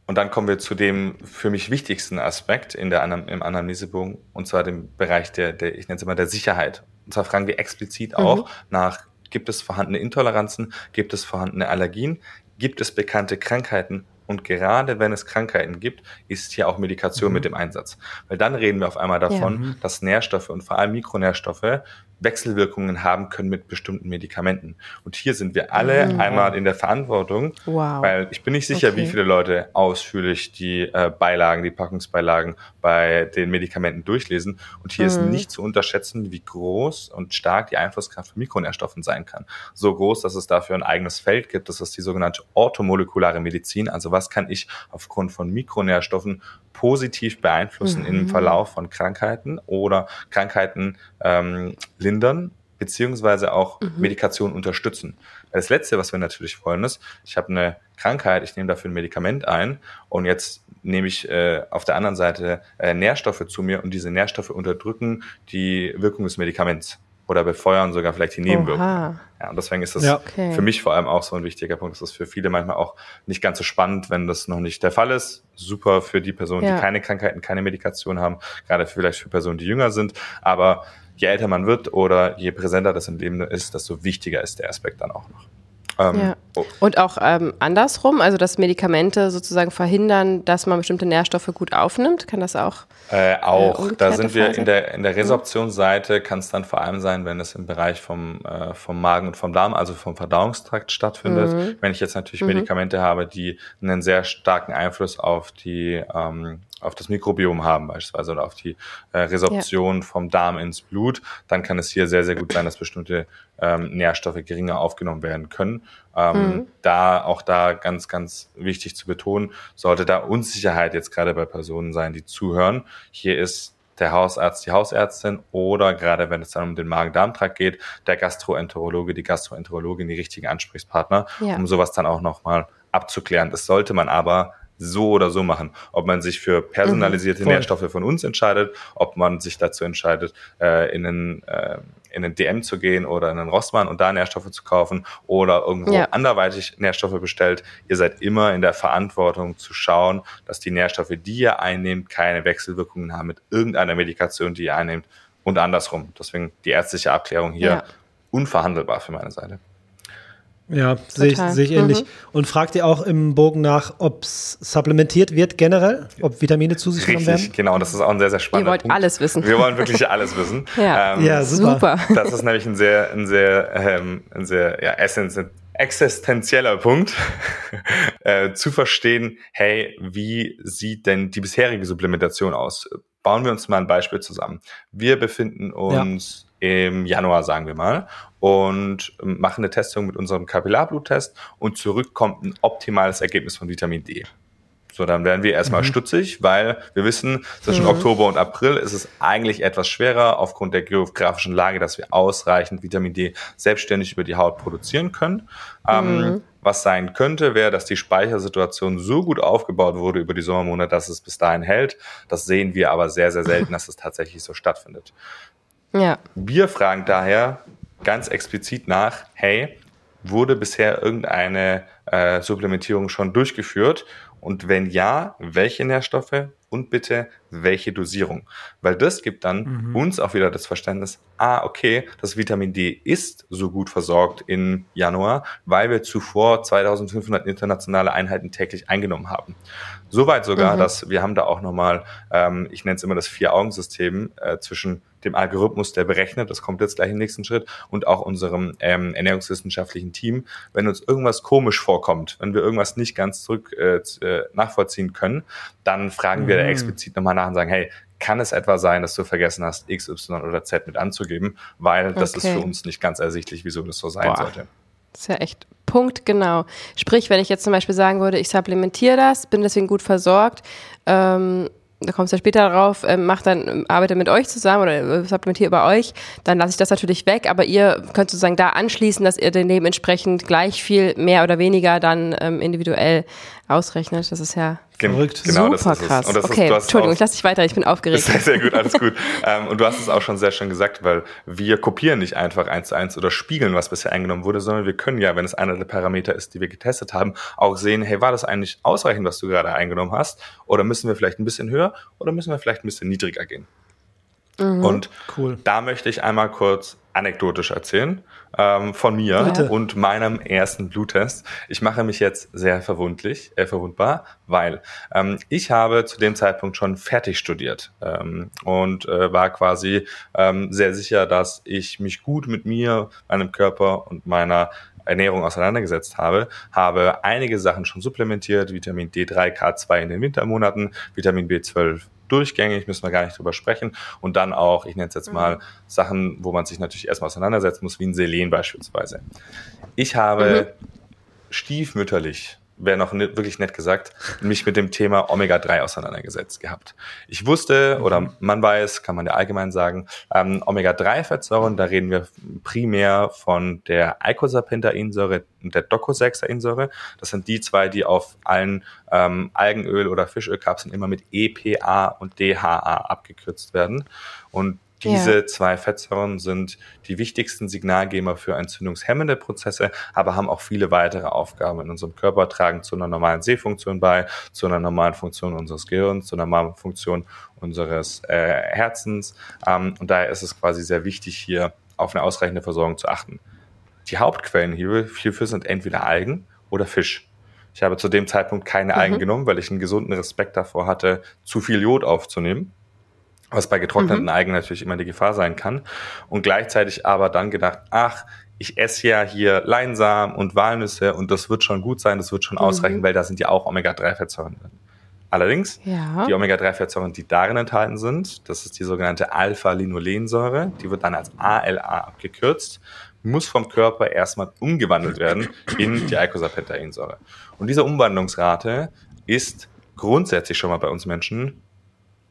Und dann kommen wir zu dem für mich wichtigsten Aspekt in der, Anam- im Anamnesebogen, und zwar dem Bereich der, der ich nenne es immer der Sicherheit. Und zwar fragen wir explizit auch nach, gibt es vorhandene Intoleranzen, gibt es vorhandene Allergien, gibt es bekannte Krankheiten und gerade wenn es Krankheiten gibt, ist hier auch Medikation mit im Einsatz. Weil dann reden wir auf einmal davon, dass Nährstoffe und vor allem Mikronährstoffe Wechselwirkungen haben können mit bestimmten Medikamenten. Und hier sind wir alle einmal in der Verantwortung, Wow. weil ich bin nicht sicher, Okay. wie viele Leute ausführlich die äh, Beilagen, die Packungsbeilagen bei den Medikamenten durchlesen. Und hier ist nicht zu unterschätzen, wie groß und stark die Einflusskraft von Mikronährstoffen sein kann. So groß, dass es dafür ein eigenes Feld gibt. Das ist die sogenannte orthomolekulare Medizin. Also was kann ich aufgrund von Mikronährstoffen positiv beeinflussen im Verlauf von Krankheiten oder Krankheiten ähm, lindern beziehungsweise auch Medikation unterstützen. Das Letzte, was wir natürlich wollen, ist, ich habe eine Krankheit, ich nehme dafür ein Medikament ein und jetzt nehme ich äh, auf der anderen Seite äh, Nährstoffe zu mir und diese Nährstoffe unterdrücken die Wirkung des Medikaments oder befeuern sogar vielleicht die Nebenwirkungen. Oha. Ja, und deswegen ist das Ja. Okay. für mich vor allem auch so ein wichtiger Punkt. Das ist für viele manchmal auch nicht ganz so spannend, wenn das noch nicht der Fall ist. Super für die Personen, Ja. die keine Krankheiten, keine Medikation haben, gerade vielleicht für Personen, die jünger sind. Aber je älter man wird oder je präsenter das im Leben ist, desto wichtiger ist der Aspekt dann auch noch. Ähm, Ja. oh, Und auch ähm, andersrum, also dass Medikamente sozusagen verhindern, dass man bestimmte Nährstoffe gut aufnimmt, kann das auch? Äh, auch, umgekehrte da sind wir Phase? in der, in der Resorptionsseite, kann es dann vor allem sein, wenn es im Bereich vom, äh, vom Magen und vom Darm, also vom Verdauungstrakt stattfindet. Mhm. Wenn ich jetzt natürlich Medikamente habe, die einen sehr starken Einfluss auf die, ähm, auf das Mikrobiom haben beispielsweise oder auf die äh, Resorption vom Darm ins Blut, dann kann es hier sehr, sehr gut sein, dass bestimmte ähm, Nährstoffe geringer aufgenommen werden können. Ähm, Da auch da ganz, ganz wichtig zu betonen, sollte da Unsicherheit jetzt gerade bei Personen sein, die zuhören. Hier ist der Hausarzt, die Hausärztin oder gerade wenn es dann um den Magen-Darm-Trakt geht, der Gastroenterologe, die Gastroenterologin, die richtigen Ansprechpartner, Ja. um sowas dann auch nochmal abzuklären. Das sollte man aber so oder so machen. Ob man sich für personalisierte voll. Nährstoffe von uns entscheidet, ob man sich dazu entscheidet, äh, in einen, äh, in einen DM zu gehen oder in einen Rossmann und da Nährstoffe zu kaufen oder irgendwo Ja. anderweitig Nährstoffe bestellt. Ihr seid immer in der Verantwortung zu schauen, dass die Nährstoffe, die ihr einnehmt, keine Wechselwirkungen haben mit irgendeiner Medikation, die ihr einnehmt und andersrum. Deswegen die ärztliche Abklärung hier Ja. unverhandelbar für meine Seite. Ja, sehe ich, seh ich ähnlich. Mhm. Und fragt ihr auch im Bogen nach, ob es supplementiert wird generell, ob Vitamine zu sich genommen werden? genau, das ist auch ein sehr, sehr spannender Ihr wollt Punkt. alles wissen. Wir wollen wirklich alles wissen. ja. Ähm, ja, super. Das ist nämlich ein sehr, ein sehr, ähm, ein sehr ja, existenzieller Punkt, äh, zu verstehen, hey, wie sieht denn die bisherige Supplementation aus? Bauen wir uns mal ein Beispiel zusammen. Wir befinden uns ja. Im Januar, sagen wir mal, und machen eine Testung mit unserem Kapillarbluttest und zurück kommt ein optimales Ergebnis von Vitamin D. So, dann werden wir erstmal mhm. stutzig, weil wir wissen, zwischen mhm. Oktober und April ist es eigentlich etwas schwerer aufgrund der geografischen Lage, dass wir ausreichend Vitamin D selbstständig über die Haut produzieren können. Ähm, mhm. Ähm, was sein könnte, wäre, dass die Speichersituation so gut aufgebaut wurde über die Sommermonate, dass es bis dahin hält. Das sehen wir aber sehr, sehr selten, dass es tatsächlich so stattfindet. Ja. Wir fragen daher ganz explizit nach, hey, wurde bisher irgendeine äh, Supplementierung schon durchgeführt? Und wenn ja, welche Nährstoffe und bitte welche Dosierung? Weil das gibt dann mhm. uns auch wieder das Verständnis, ah, okay, das Vitamin D ist so gut versorgt im Januar, weil wir zuvor 2500 internationale Einheiten täglich eingenommen haben. Soweit sogar, mhm. dass wir haben da auch nochmal, ähm, ich nenne es immer das Vier-Augen-System äh, zwischen dem Algorithmus, der berechnet, das kommt jetzt gleich im nächsten Schritt, und auch unserem ähm, ernährungswissenschaftlichen Team, wenn uns irgendwas komisch vorkommt, wenn wir irgendwas nicht ganz zurück äh, äh nachvollziehen können, dann fragen mhm. wir da explizit nochmal nach und sagen, hey, kann es etwa sein, dass du vergessen hast, X, Y oder Z mit anzugeben, weil das okay. ist für uns nicht ganz ersichtlich, wieso das so sein Boah. sollte. Das ist ja echt punktgenau. Sprich, wenn ich jetzt zum Beispiel sagen würde, ich supplementiere das, bin deswegen gut versorgt, ähm, da kommst du ja später drauf, ähm, macht dann, arbeite mit euch zusammen oder äh, supplementiere über euch, dann lasse ich das natürlich weg, aber ihr könnt sozusagen da anschließen, dass ihr dann dementsprechend gleich viel mehr oder weniger dann ähm, individuell ausrechnet. Das ist ja Verrückt. Genau, Super krass. Ist, okay, ist, Entschuldigung, ich lasse dich weiter, ich bin aufgeregt. Sehr, sehr gut, alles gut. ähm, und du hast es auch schon sehr schön gesagt, weil wir kopieren nicht einfach eins zu eins oder spiegeln, was bisher eingenommen wurde, sondern wir können ja, wenn es einer der Parameter ist, die wir getestet haben, auch sehen, hey, war das eigentlich ausreichend, was du gerade eingenommen hast? Oder müssen wir vielleicht ein bisschen höher oder müssen wir vielleicht ein bisschen niedriger gehen? Mhm. Und cool. da möchte ich einmal kurz anekdotisch erzählen ähm, von mir Bitte. und meinem ersten Bluttest. Ich mache mich jetzt sehr verwundlich, äh, verwundbar, weil ähm, ich habe zu dem Zeitpunkt schon fertig studiert ähm, und äh, war quasi ähm, sehr sicher, dass ich mich gut mit mir, meinem Körper und meiner Ernährung auseinandergesetzt habe, habe einige Sachen schon supplementiert, Vitamin D3, K2 in den Wintermonaten, Vitamin B12 durchgängig, müssen wir gar nicht drüber sprechen. Und dann auch, ich nenne es jetzt mal, mhm. Sachen, wo man sich natürlich erstmal auseinandersetzen muss, wie ein Selen beispielsweise. Ich habe mhm. stiefmütterlich wäre noch ne, wirklich nett gesagt, mich mit dem Thema Omega-3 auseinandergesetzt gehabt. Ich wusste, oder mhm. man weiß, kann man ja allgemein sagen, ähm, Omega-3-Fettsäuren, da reden wir primär von der Eicosapentaensäure und der Docosahexaensäure. Das sind die zwei, die auf allen ähm, Algenöl- oder Fischölkapseln immer mit EPA und DHA abgekürzt werden. Und diese ja. zwei Fettsäuren sind die wichtigsten Signalgeber für entzündungshemmende Prozesse, aber haben auch viele weitere Aufgaben in unserem Körper, tragen zu einer normalen Sehfunktion bei, zu einer normalen Funktion unseres Gehirns, zu einer normalen Funktion unseres äh, Herzens. Ähm, und daher ist es quasi sehr wichtig, hier auf eine ausreichende Versorgung zu achten. Die Hauptquellen hierfür sind entweder Algen oder Fisch. Ich habe zu dem Zeitpunkt keine Algen mhm. genommen, weil ich einen gesunden Respekt davor hatte, zu viel Jod aufzunehmen was bei getrockneten mhm. Algen natürlich immer die Gefahr sein kann. Und gleichzeitig aber dann gedacht, ach, ich esse ja hier Leinsamen und Walnüsse und das wird schon gut sein, das wird schon mhm. ausreichen, weil da sind ja auch Omega-3-Fettsäuren drin. Allerdings, ja. die Omega-3-Fettsäuren, die darin enthalten sind, das ist die sogenannte Alpha-Linolensäure, die wird dann als ALA abgekürzt, muss vom Körper erstmal umgewandelt werden in die Eicosapentaensäure. Und diese Umwandlungsrate ist grundsätzlich schon mal bei uns Menschen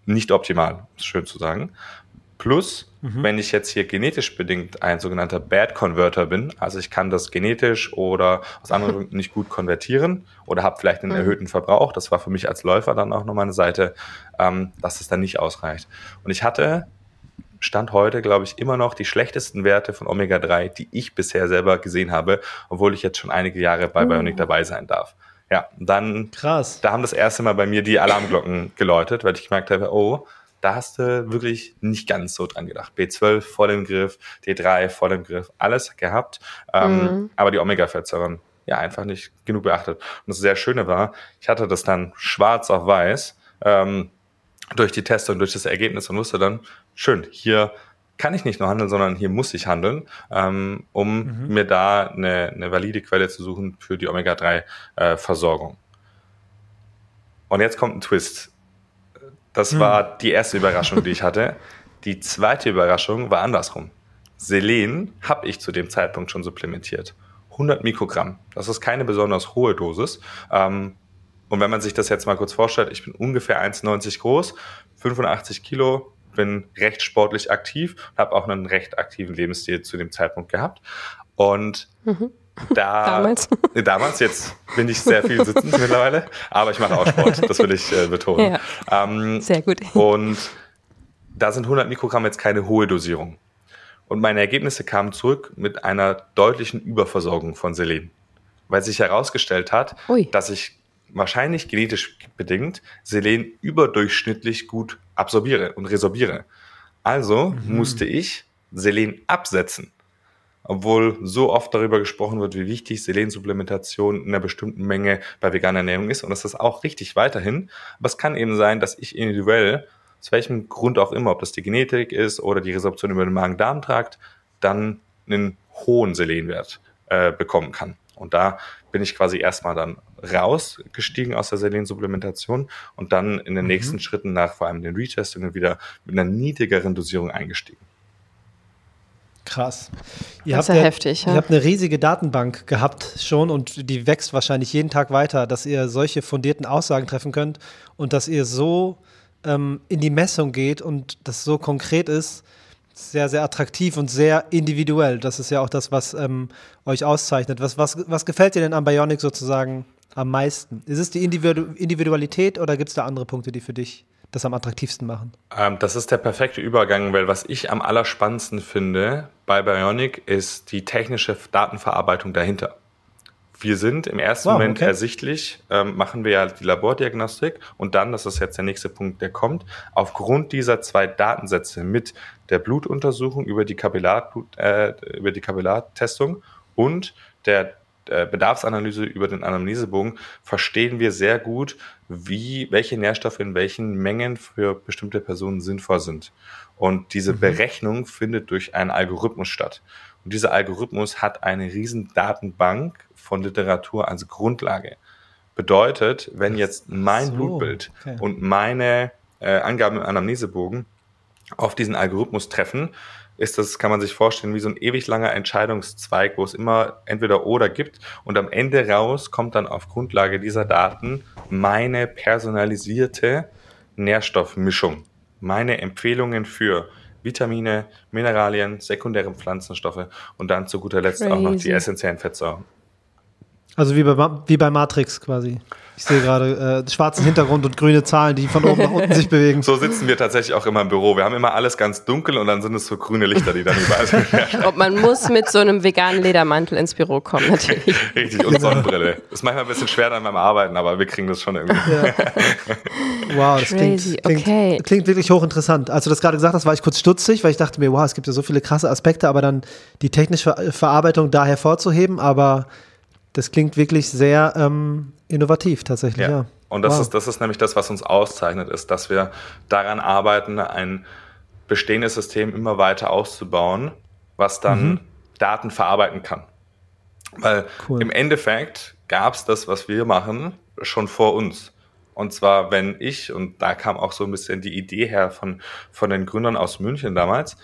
nicht optimal, ist schön zu sagen. Plus, mhm. wenn ich jetzt hier genetisch bedingt ein sogenannter Bad Converter bin, also ich kann das genetisch oder aus anderen Gründen nicht gut konvertieren oder habe vielleicht einen mhm. erhöhten Verbrauch, das war für mich als Läufer dann auch nochmal eine Seite, ähm, dass es dann nicht ausreicht. Und ich hatte Stand heute, glaube ich, immer noch die schlechtesten Werte von Omega-3, die ich bisher selber gesehen habe, obwohl ich jetzt schon einige Jahre bei Bionic dabei sein darf. Ja, dann, Krass. da haben das erste Mal bei mir die Alarmglocken geläutet, weil ich gemerkt habe, oh, da hast du wirklich nicht ganz so dran gedacht. B12 voll im Griff, D3 voll im Griff, alles gehabt. Ähm, mhm. Aber die Omega-Fettsäuren ja einfach nicht genug beachtet. Und das sehr Schöne war, ich hatte das dann schwarz auf weiß ähm, durch die Testung, durch das Ergebnis und wusste dann, schön, hier kann ich nicht nur handeln, sondern hier muss ich handeln, ähm, um mhm. mir da eine, eine valide Quelle zu suchen für die Omega-3-Versorgung. Äh, und jetzt kommt ein Twist. Das hm. war die erste Überraschung, die ich hatte. Die zweite Überraschung war andersrum. Selen habe ich zu dem Zeitpunkt schon supplementiert. 100 Mikrogramm. Das ist keine besonders hohe Dosis. Ähm, und wenn man sich das jetzt mal kurz vorstellt, ich bin ungefähr 1,90 groß, 85 Kilo, bin recht sportlich aktiv, habe auch einen recht aktiven Lebensstil zu dem Zeitpunkt gehabt. Und mhm. Da, damals. damals, jetzt bin ich sehr viel sitzend mittlerweile, aber ich mache auch Sport, das will ich äh, betonen. Ja, ähm, sehr gut. Und da sind 100 Mikrogramm jetzt keine hohe Dosierung. Und meine Ergebnisse kamen zurück mit einer deutlichen Überversorgung von Selen, weil sich herausgestellt hat, Ui. dass ich wahrscheinlich genetisch bedingt Selen überdurchschnittlich gut absorbiere und resorbiere. Also mhm. musste ich Selen absetzen obwohl so oft darüber gesprochen wird, wie wichtig Selensupplementation in einer bestimmten Menge bei veganer Ernährung ist. Und das ist auch richtig weiterhin. Aber es kann eben sein, dass ich individuell, aus welchem Grund auch immer, ob das die Genetik ist oder die Resorption über den Magen-Darm-Trakt, dann einen hohen Selenwert äh, bekommen kann. Und da bin ich quasi erstmal dann rausgestiegen aus der Selensupplementation und dann in den mhm. nächsten Schritten nach vor allem den Retestungen wieder mit einer niedrigeren Dosierung eingestiegen. Krass. Ihr das ist ja heftig. Ja. Ihr habt eine riesige Datenbank gehabt schon und die wächst wahrscheinlich jeden Tag weiter, dass ihr solche fundierten Aussagen treffen könnt und dass ihr so ähm, in die Messung geht und das so konkret ist, sehr, sehr attraktiv und sehr individuell. Das ist ja auch das, was ähm, euch auszeichnet. Was, was, was gefällt dir denn an Bionic sozusagen am meisten? Ist es die Individu Individualität oder gibt es da andere Punkte, die für dich das am attraktivsten machen? Ähm, das ist der perfekte Übergang, weil was ich am allerspannendsten finde bei Bionic ist die technische Datenverarbeitung dahinter. Wir sind im ersten wow, Moment okay. ersichtlich, ähm, machen wir ja die Labordiagnostik und dann, das ist jetzt der nächste Punkt, der kommt, aufgrund dieser zwei Datensätze mit der Blutuntersuchung über die, Kapillar, äh, über die Kapillartestung und der äh, Bedarfsanalyse über den Anamnesebogen verstehen wir sehr gut, wie, welche Nährstoffe in welchen Mengen für bestimmte Personen sinnvoll sind. Und diese mhm. Berechnung findet durch einen Algorithmus statt. Und dieser Algorithmus hat eine riesen Datenbank von Literatur als Grundlage. Bedeutet, wenn jetzt mein so, Blutbild okay. und meine äh, Angaben im Anamnesebogen auf diesen Algorithmus treffen, ist das, kann man sich vorstellen, wie so ein ewig langer Entscheidungszweig, wo es immer entweder oder gibt und am Ende raus kommt dann auf Grundlage dieser Daten meine personalisierte Nährstoffmischung, meine Empfehlungen für Vitamine, Mineralien, sekundäre Pflanzenstoffe und dann zu guter Letzt Crazy. auch noch die essentiellen Fettsäuren. Also wie bei, wie bei Matrix quasi. Ich sehe gerade äh, schwarzen Hintergrund und grüne Zahlen, die von oben nach unten sich bewegen. So sitzen wir tatsächlich auch immer im Büro. Wir haben immer alles ganz dunkel und dann sind es so grüne Lichter, die dann überall sind. Und man muss mit so einem veganen Ledermantel ins Büro kommen, natürlich. Richtig, und Sonnenbrille. Ist manchmal ein bisschen schwer dann beim Arbeiten, aber wir kriegen das schon irgendwie. Ja. Wow, das klingt, klingt, okay. klingt wirklich hochinteressant. Als du das gerade gesagt hast, war ich kurz stutzig, weil ich dachte mir, wow, es gibt ja so viele krasse Aspekte, aber dann die technische Verarbeitung da hervorzuheben, aber das klingt wirklich sehr ähm, innovativ tatsächlich, ja. ja. Und das, wow. ist, das ist nämlich das, was uns auszeichnet, ist, dass wir daran arbeiten, ein bestehendes System immer weiter auszubauen, was dann mhm. Daten verarbeiten kann. Weil cool. im Endeffekt gab es das, was wir machen, schon vor uns. Und zwar, wenn ich, und da kam auch so ein bisschen die Idee her von, von den Gründern aus München damals,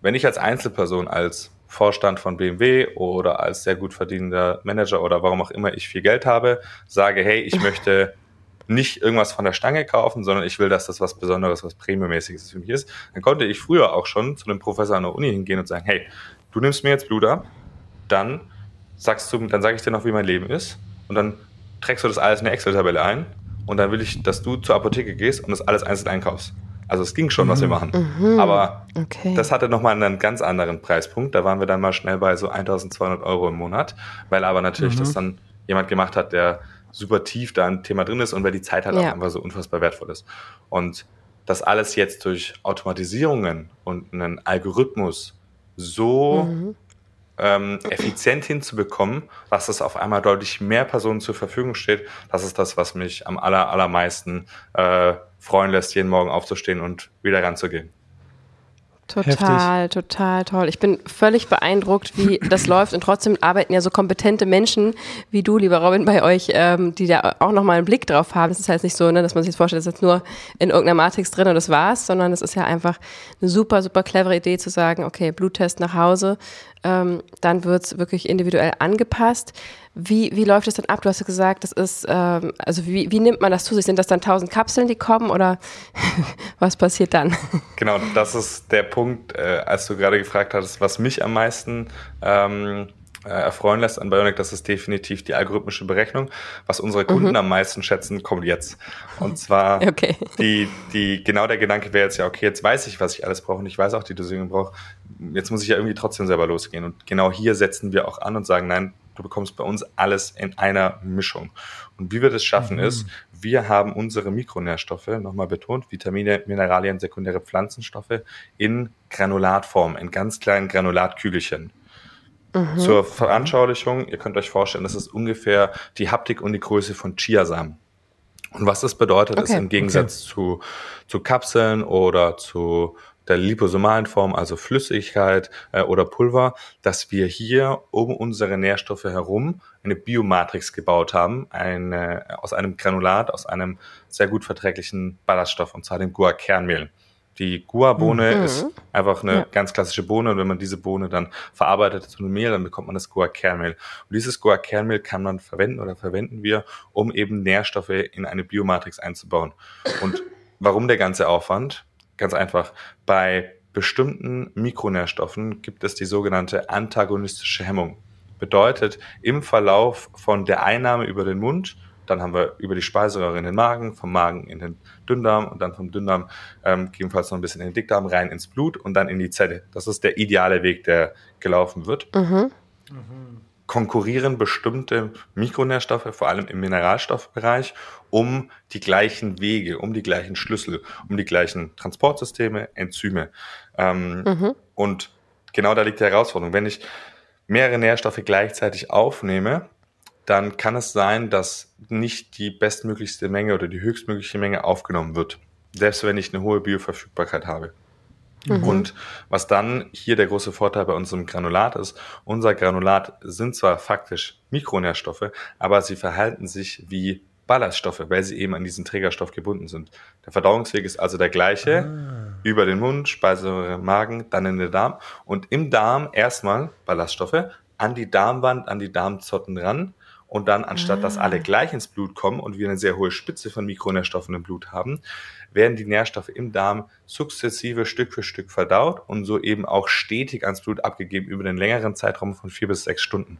wenn ich als Einzelperson, als Vorstand von BMW oder als sehr gut verdienender Manager oder warum auch immer ich viel Geld habe, sage, hey, ich möchte nicht irgendwas von der Stange kaufen, sondern ich will, dass das was Besonderes, was Premiummäßiges für mich ist, dann konnte ich früher auch schon zu einem Professor an der Uni hingehen und sagen, hey, du nimmst mir jetzt Blut ab, dann sagst du, dann sage ich dir noch, wie mein Leben ist und dann trägst du das alles in eine Excel-Tabelle ein und dann will ich, dass du zur Apotheke gehst und das alles einzeln einkaufst. Also es ging schon, was wir mhm. machen. Mhm. Aber okay. das hatte nochmal einen ganz anderen Preispunkt. Da waren wir dann mal schnell bei so 1200 Euro im Monat, weil aber natürlich mhm. das dann jemand gemacht hat, der super tief da ein Thema drin ist und weil die Zeit halt ja. auch einfach so unfassbar wertvoll ist. Und das alles jetzt durch Automatisierungen und einen Algorithmus so mhm. Ähm, effizient hinzubekommen, dass es auf einmal deutlich mehr Personen zur Verfügung steht, das ist das, was mich am aller, allermeisten äh, freuen lässt, jeden Morgen aufzustehen und wieder ranzugehen. Total, Heftig. total toll. Ich bin völlig beeindruckt, wie das läuft und trotzdem arbeiten ja so kompetente Menschen wie du, lieber Robin, bei euch, ähm, die da auch nochmal einen Blick drauf haben. Es ist halt nicht so, ne, dass man sich jetzt vorstellt, das ist jetzt nur in irgendeiner Matrix drin und das war's, sondern es ist ja einfach eine super, super clevere Idee zu sagen, okay, Bluttest nach Hause, ähm, dann wird's wirklich individuell angepasst. Wie, wie läuft es dann ab? Du hast ja gesagt, das ist, ähm, also wie, wie nimmt man das zu sich? Sind das dann tausend Kapseln, die kommen oder was passiert dann? Genau, das ist der Punkt, äh, als du gerade gefragt hattest, was mich am meisten ähm, äh, erfreuen lässt an Bionic, das ist definitiv die algorithmische Berechnung. Was unsere Kunden mhm. am meisten schätzen, kommt jetzt. Und zwar okay. die, die, genau der Gedanke wäre jetzt ja, okay, jetzt weiß ich, was ich alles brauche und ich weiß auch die Dosierung brauche. Jetzt muss ich ja irgendwie trotzdem selber losgehen. Und genau hier setzen wir auch an und sagen, nein, Du bekommst bei uns alles in einer Mischung. Und wie wir das schaffen mhm. ist, wir haben unsere Mikronährstoffe, nochmal betont, Vitamine, Mineralien, sekundäre Pflanzenstoffe in Granulatform, in ganz kleinen Granulatkügelchen. Mhm. Zur Veranschaulichung, ihr könnt euch vorstellen, das ist ungefähr die Haptik und die Größe von Chiasamen. Und was das bedeutet, okay. ist im Gegensatz okay. zu, zu Kapseln oder zu der liposomalen Form, also Flüssigkeit äh, oder Pulver, dass wir hier um unsere Nährstoffe herum eine Biomatrix gebaut haben, eine, aus einem Granulat, aus einem sehr gut verträglichen Ballaststoff, und zwar dem Guar-Kernmehl. Die Guar-Bohne mhm. ist einfach eine ja. ganz klassische Bohne und wenn man diese Bohne dann verarbeitet zu einem Mehl, dann bekommt man das Guar-Kernmehl. Und dieses Guar-Kernmehl kann man verwenden oder verwenden wir, um eben Nährstoffe in eine Biomatrix einzubauen. Und warum der ganze Aufwand? Ganz einfach. Bei bestimmten Mikronährstoffen gibt es die sogenannte antagonistische Hemmung. Bedeutet, im Verlauf von der Einnahme über den Mund, dann haben wir über die Speiseröhre in den Magen, vom Magen in den Dünndarm und dann vom Dünndarm ähm, gegebenenfalls noch ein bisschen in den Dickdarm rein ins Blut und dann in die Zelle. Das ist der ideale Weg, der gelaufen wird. Mhm. Mhm konkurrieren bestimmte Mikronährstoffe, vor allem im Mineralstoffbereich, um die gleichen Wege, um die gleichen Schlüssel, um die gleichen Transportsysteme, Enzyme. Ähm, mhm. Und genau da liegt die Herausforderung. Wenn ich mehrere Nährstoffe gleichzeitig aufnehme, dann kann es sein, dass nicht die bestmöglichste Menge oder die höchstmögliche Menge aufgenommen wird. Selbst wenn ich eine hohe Bioverfügbarkeit habe. Mhm. Und was dann hier der große Vorteil bei unserem Granulat ist, unser Granulat sind zwar faktisch Mikronährstoffe, aber sie verhalten sich wie Ballaststoffe, weil sie eben an diesen Trägerstoff gebunden sind. Der Verdauungsweg ist also der gleiche, ah. über den Mund, Speiseröhre, Magen, dann in den Darm und im Darm erstmal Ballaststoffe an die Darmwand, an die Darmzotten ran und dann anstatt ah. dass alle gleich ins Blut kommen und wir eine sehr hohe Spitze von Mikronährstoffen im Blut haben, werden die Nährstoffe im Darm sukzessive Stück für Stück verdaut und so eben auch stetig ans Blut abgegeben über den längeren Zeitraum von vier bis sechs Stunden.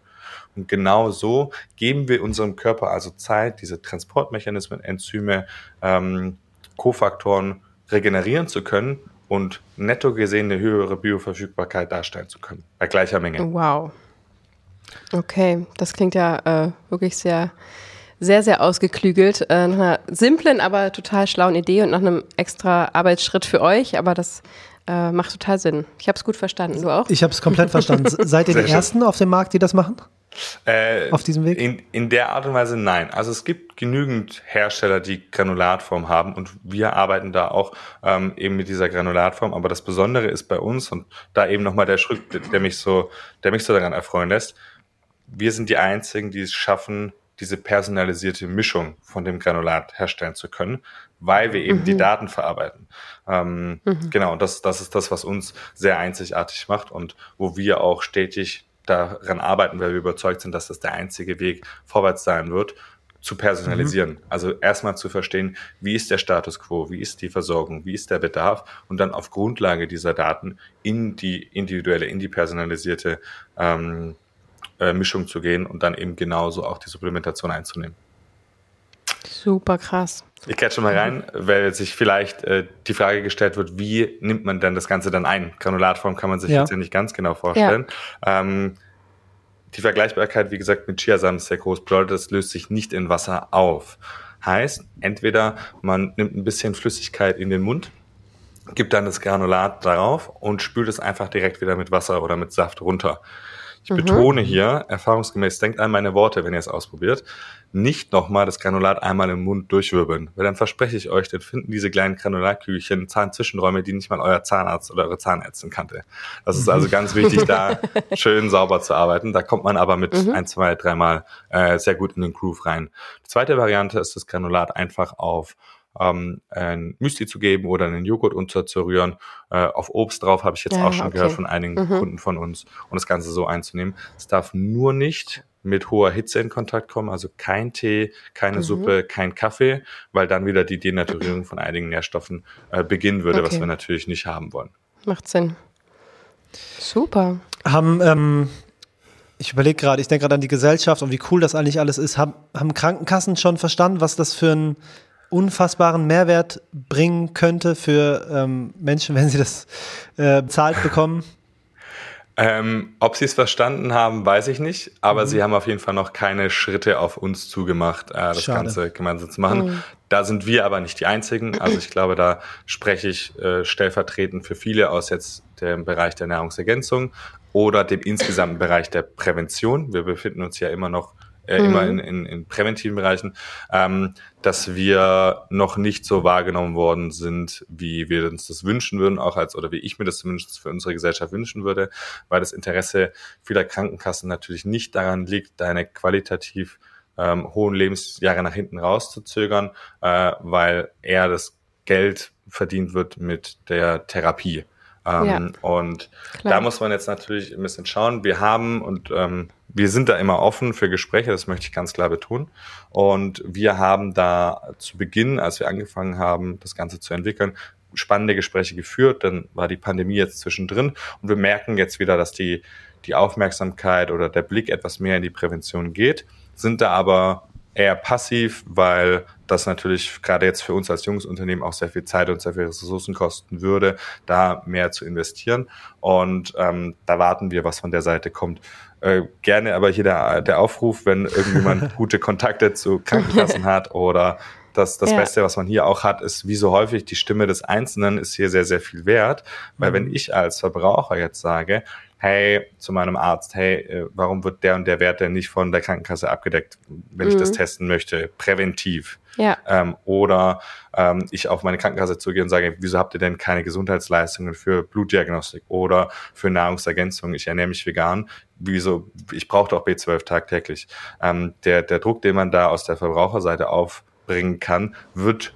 Und genau so geben wir unserem Körper also Zeit, diese Transportmechanismen, Enzyme, ähm, Kofaktoren regenerieren zu können und netto gesehen eine höhere Bioverfügbarkeit darstellen zu können, bei gleicher Menge. Wow. Okay, das klingt ja äh, wirklich sehr sehr, sehr ausgeklügelt. Äh, nach einer simplen, aber total schlauen Idee und nach einem extra Arbeitsschritt für euch. Aber das äh, macht total Sinn. Ich habe es gut verstanden. Du auch? Ich habe es komplett verstanden. Seid ihr die Ersten auf dem Markt, die das machen? Äh, auf diesem Weg? In, in der Art und Weise nein. Also es gibt genügend Hersteller, die Granulatform haben und wir arbeiten da auch ähm, eben mit dieser Granulatform. Aber das Besondere ist bei uns und da eben nochmal der Schritt, der mich so, der mich so daran erfreuen lässt. Wir sind die Einzigen, die es schaffen, diese personalisierte Mischung von dem Granulat herstellen zu können, weil wir eben mhm. die Daten verarbeiten. Ähm, mhm. Genau, das, das ist das, was uns sehr einzigartig macht und wo wir auch stetig daran arbeiten, weil wir überzeugt sind, dass das der einzige Weg vorwärts sein wird, zu personalisieren. Mhm. Also erstmal zu verstehen, wie ist der Status quo, wie ist die Versorgung, wie ist der Bedarf und dann auf Grundlage dieser Daten in die individuelle, in die personalisierte ähm, äh, Mischung zu gehen und dann eben genauso auch die Supplementation einzunehmen. Super krass. Ich kehre schon mal rein, weil sich vielleicht äh, die Frage gestellt wird, wie nimmt man denn das Ganze dann ein? Granulatform kann man sich ja. jetzt ja nicht ganz genau vorstellen. Ja. Ähm, die Vergleichbarkeit, wie gesagt, mit Chiasamen ist sehr groß. Bedeutet, das löst sich nicht in Wasser auf. Heißt, entweder man nimmt ein bisschen Flüssigkeit in den Mund, gibt dann das Granulat darauf und spült es einfach direkt wieder mit Wasser oder mit Saft runter. Ich mhm. betone hier, erfahrungsgemäß, denkt an meine Worte, wenn ihr es ausprobiert, nicht nochmal das Granulat einmal im Mund durchwirbeln, weil dann verspreche ich euch, dann finden diese kleinen Granulatkügelchen Zahnzwischenräume, die nicht mal euer Zahnarzt oder eure Zahnärztin kannte. Das ist also ganz wichtig, da schön sauber zu arbeiten. Da kommt man aber mit mhm. ein, zwei, dreimal äh, sehr gut in den Groove rein. Die zweite Variante ist das Granulat einfach auf ähm, ein Müsli zu geben oder einen Joghurt unterzurühren. Äh, auf Obst drauf habe ich jetzt ja, auch schon okay. gehört von einigen mhm. Kunden von uns und das Ganze so einzunehmen. Es darf nur nicht mit hoher Hitze in Kontakt kommen, also kein Tee, keine mhm. Suppe, kein Kaffee, weil dann wieder die Denaturierung von einigen Nährstoffen äh, beginnen würde, okay. was wir natürlich nicht haben wollen. Macht Sinn. Super. Haben, ähm, ich überlege gerade, ich denke gerade an die Gesellschaft und wie cool das eigentlich alles ist. Haben, haben Krankenkassen schon verstanden, was das für ein unfassbaren Mehrwert bringen könnte für ähm, Menschen, wenn sie das äh, bezahlt bekommen? Ähm, ob sie es verstanden haben, weiß ich nicht, aber mhm. sie haben auf jeden Fall noch keine Schritte auf uns zugemacht, äh, das Schade. Ganze gemeinsam zu machen. Mhm. Da sind wir aber nicht die Einzigen. Also ich glaube, da spreche ich äh, stellvertretend für viele aus jetzt dem Bereich der Nahrungsergänzung oder dem insgesamten Bereich der Prävention. Wir befinden uns ja immer noch äh, mhm. immer in, in, in präventiven Bereichen, ähm, dass wir noch nicht so wahrgenommen worden sind, wie wir uns das wünschen würden, auch als oder wie ich mir das zumindest für unsere Gesellschaft wünschen würde, weil das Interesse vieler Krankenkassen natürlich nicht daran liegt, deine qualitativ ähm, hohen Lebensjahre nach hinten rauszuzögern, äh, weil eher das Geld verdient wird mit der Therapie. Ähm, ja, und klar. da muss man jetzt natürlich ein bisschen schauen. Wir haben und ähm, wir sind da immer offen für Gespräche, das möchte ich ganz klar betonen. Und wir haben da zu Beginn, als wir angefangen haben, das Ganze zu entwickeln, spannende Gespräche geführt. Dann war die Pandemie jetzt zwischendrin und wir merken jetzt wieder, dass die, die Aufmerksamkeit oder der Blick etwas mehr in die Prävention geht, sind da aber eher passiv, weil das natürlich gerade jetzt für uns als junges Unternehmen auch sehr viel Zeit und sehr viel Ressourcen kosten würde, da mehr zu investieren. Und ähm, da warten wir, was von der Seite kommt. Äh, gerne aber hier der, der Aufruf, wenn irgendjemand gute Kontakte zu Krankenkassen hat oder das, das ja. Beste, was man hier auch hat, ist, wie so häufig, die Stimme des Einzelnen ist hier sehr, sehr viel wert. Weil mhm. wenn ich als Verbraucher jetzt sage, hey, zu meinem Arzt, hey, äh, warum wird der und der Wert denn nicht von der Krankenkasse abgedeckt, wenn mhm. ich das mhm. testen möchte, präventiv? Ja. Ähm, oder ähm, ich auf meine Krankenkasse zugehe und sage, wieso habt ihr denn keine Gesundheitsleistungen für Blutdiagnostik oder für Nahrungsergänzung? Ich ernähre mich vegan. Wieso? Ich brauche doch B12 tagtäglich. Ähm, der, der Druck, den man da aus der Verbraucherseite aufbringen kann, wird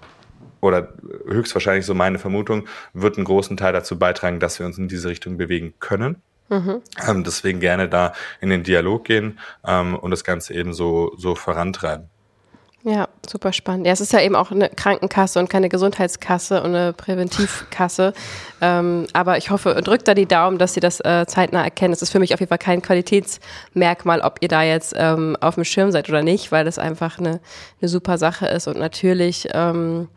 oder höchstwahrscheinlich so meine Vermutung, wird einen großen Teil dazu beitragen, dass wir uns in diese Richtung bewegen können. Mhm. Ähm, deswegen gerne da in den Dialog gehen ähm, und das Ganze eben so, so vorantreiben. Ja, super spannend. Ja, es ist ja eben auch eine Krankenkasse und keine Gesundheitskasse und eine Präventivkasse. ähm, aber ich hoffe, drückt da die Daumen, dass Sie das äh, zeitnah erkennen. Es ist für mich auf jeden Fall kein Qualitätsmerkmal, ob ihr da jetzt ähm, auf dem Schirm seid oder nicht, weil das einfach eine, eine super Sache ist. Und natürlich ähm,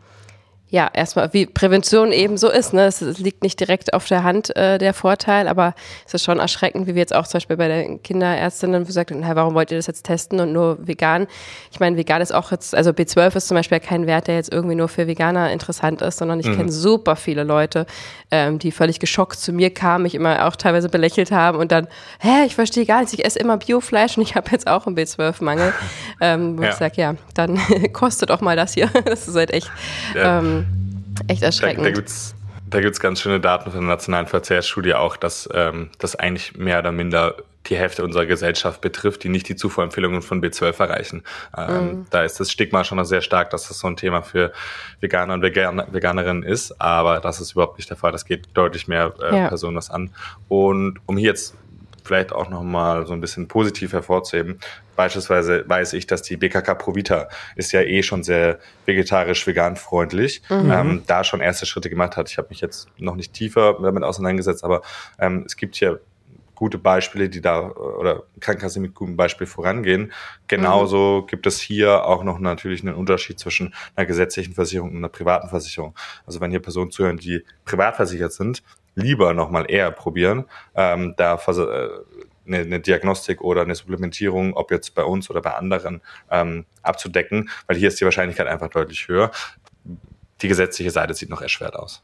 ja, erstmal, wie Prävention eben so ist. Ne? Es, es liegt nicht direkt auf der Hand, äh, der Vorteil, aber es ist schon erschreckend, wie wir jetzt auch zum Beispiel bei der Kinderärztin gesagt haben, warum wollt ihr das jetzt testen und nur vegan? Ich meine, vegan ist auch jetzt, also B12 ist zum Beispiel kein Wert, der jetzt irgendwie nur für Veganer interessant ist, sondern ich mhm. kenne super viele Leute, ähm, die völlig geschockt zu mir kamen, mich immer auch teilweise belächelt haben und dann, hä, ich verstehe gar nichts, ich esse immer Biofleisch und ich habe jetzt auch einen B12-Mangel. ähm, wo ja. ich sage, ja, dann kostet auch mal das hier. das ist halt echt... Ja. Ähm, Echt erschreckend. Da, da gibt's da gibt's ganz schöne Daten von der Nationalen Verkehrsstudie auch, dass ähm, das eigentlich mehr oder minder die Hälfte unserer Gesellschaft betrifft, die nicht die Zufuhrempfehlungen von B12 erreichen. Ähm, mhm. Da ist das Stigma schon noch sehr stark, dass das so ein Thema für Veganer und Veganer, Veganerinnen ist, aber das ist überhaupt nicht der Fall. Das geht deutlich mehr äh, ja. Personen was an. Und um hier jetzt vielleicht auch nochmal so ein bisschen positiv hervorzuheben. Beispielsweise weiß ich, dass die BKK Provita ist ja eh schon sehr vegetarisch-vegan freundlich, mhm. ähm, da schon erste Schritte gemacht hat. Ich habe mich jetzt noch nicht tiefer damit auseinandergesetzt, aber ähm, es gibt hier gute Beispiele, die da oder Krankenkassen mit gutem Beispiel vorangehen. Genauso mhm. gibt es hier auch noch natürlich einen Unterschied zwischen einer gesetzlichen Versicherung und einer privaten Versicherung. Also wenn hier Personen zuhören, die privat versichert sind, lieber nochmal eher probieren. Ähm, da äh, eine, eine, Diagnostik oder eine Supplementierung, ob jetzt bei uns oder bei anderen, ähm, abzudecken, weil hier ist die Wahrscheinlichkeit einfach deutlich höher. Die gesetzliche Seite sieht noch erschwert aus.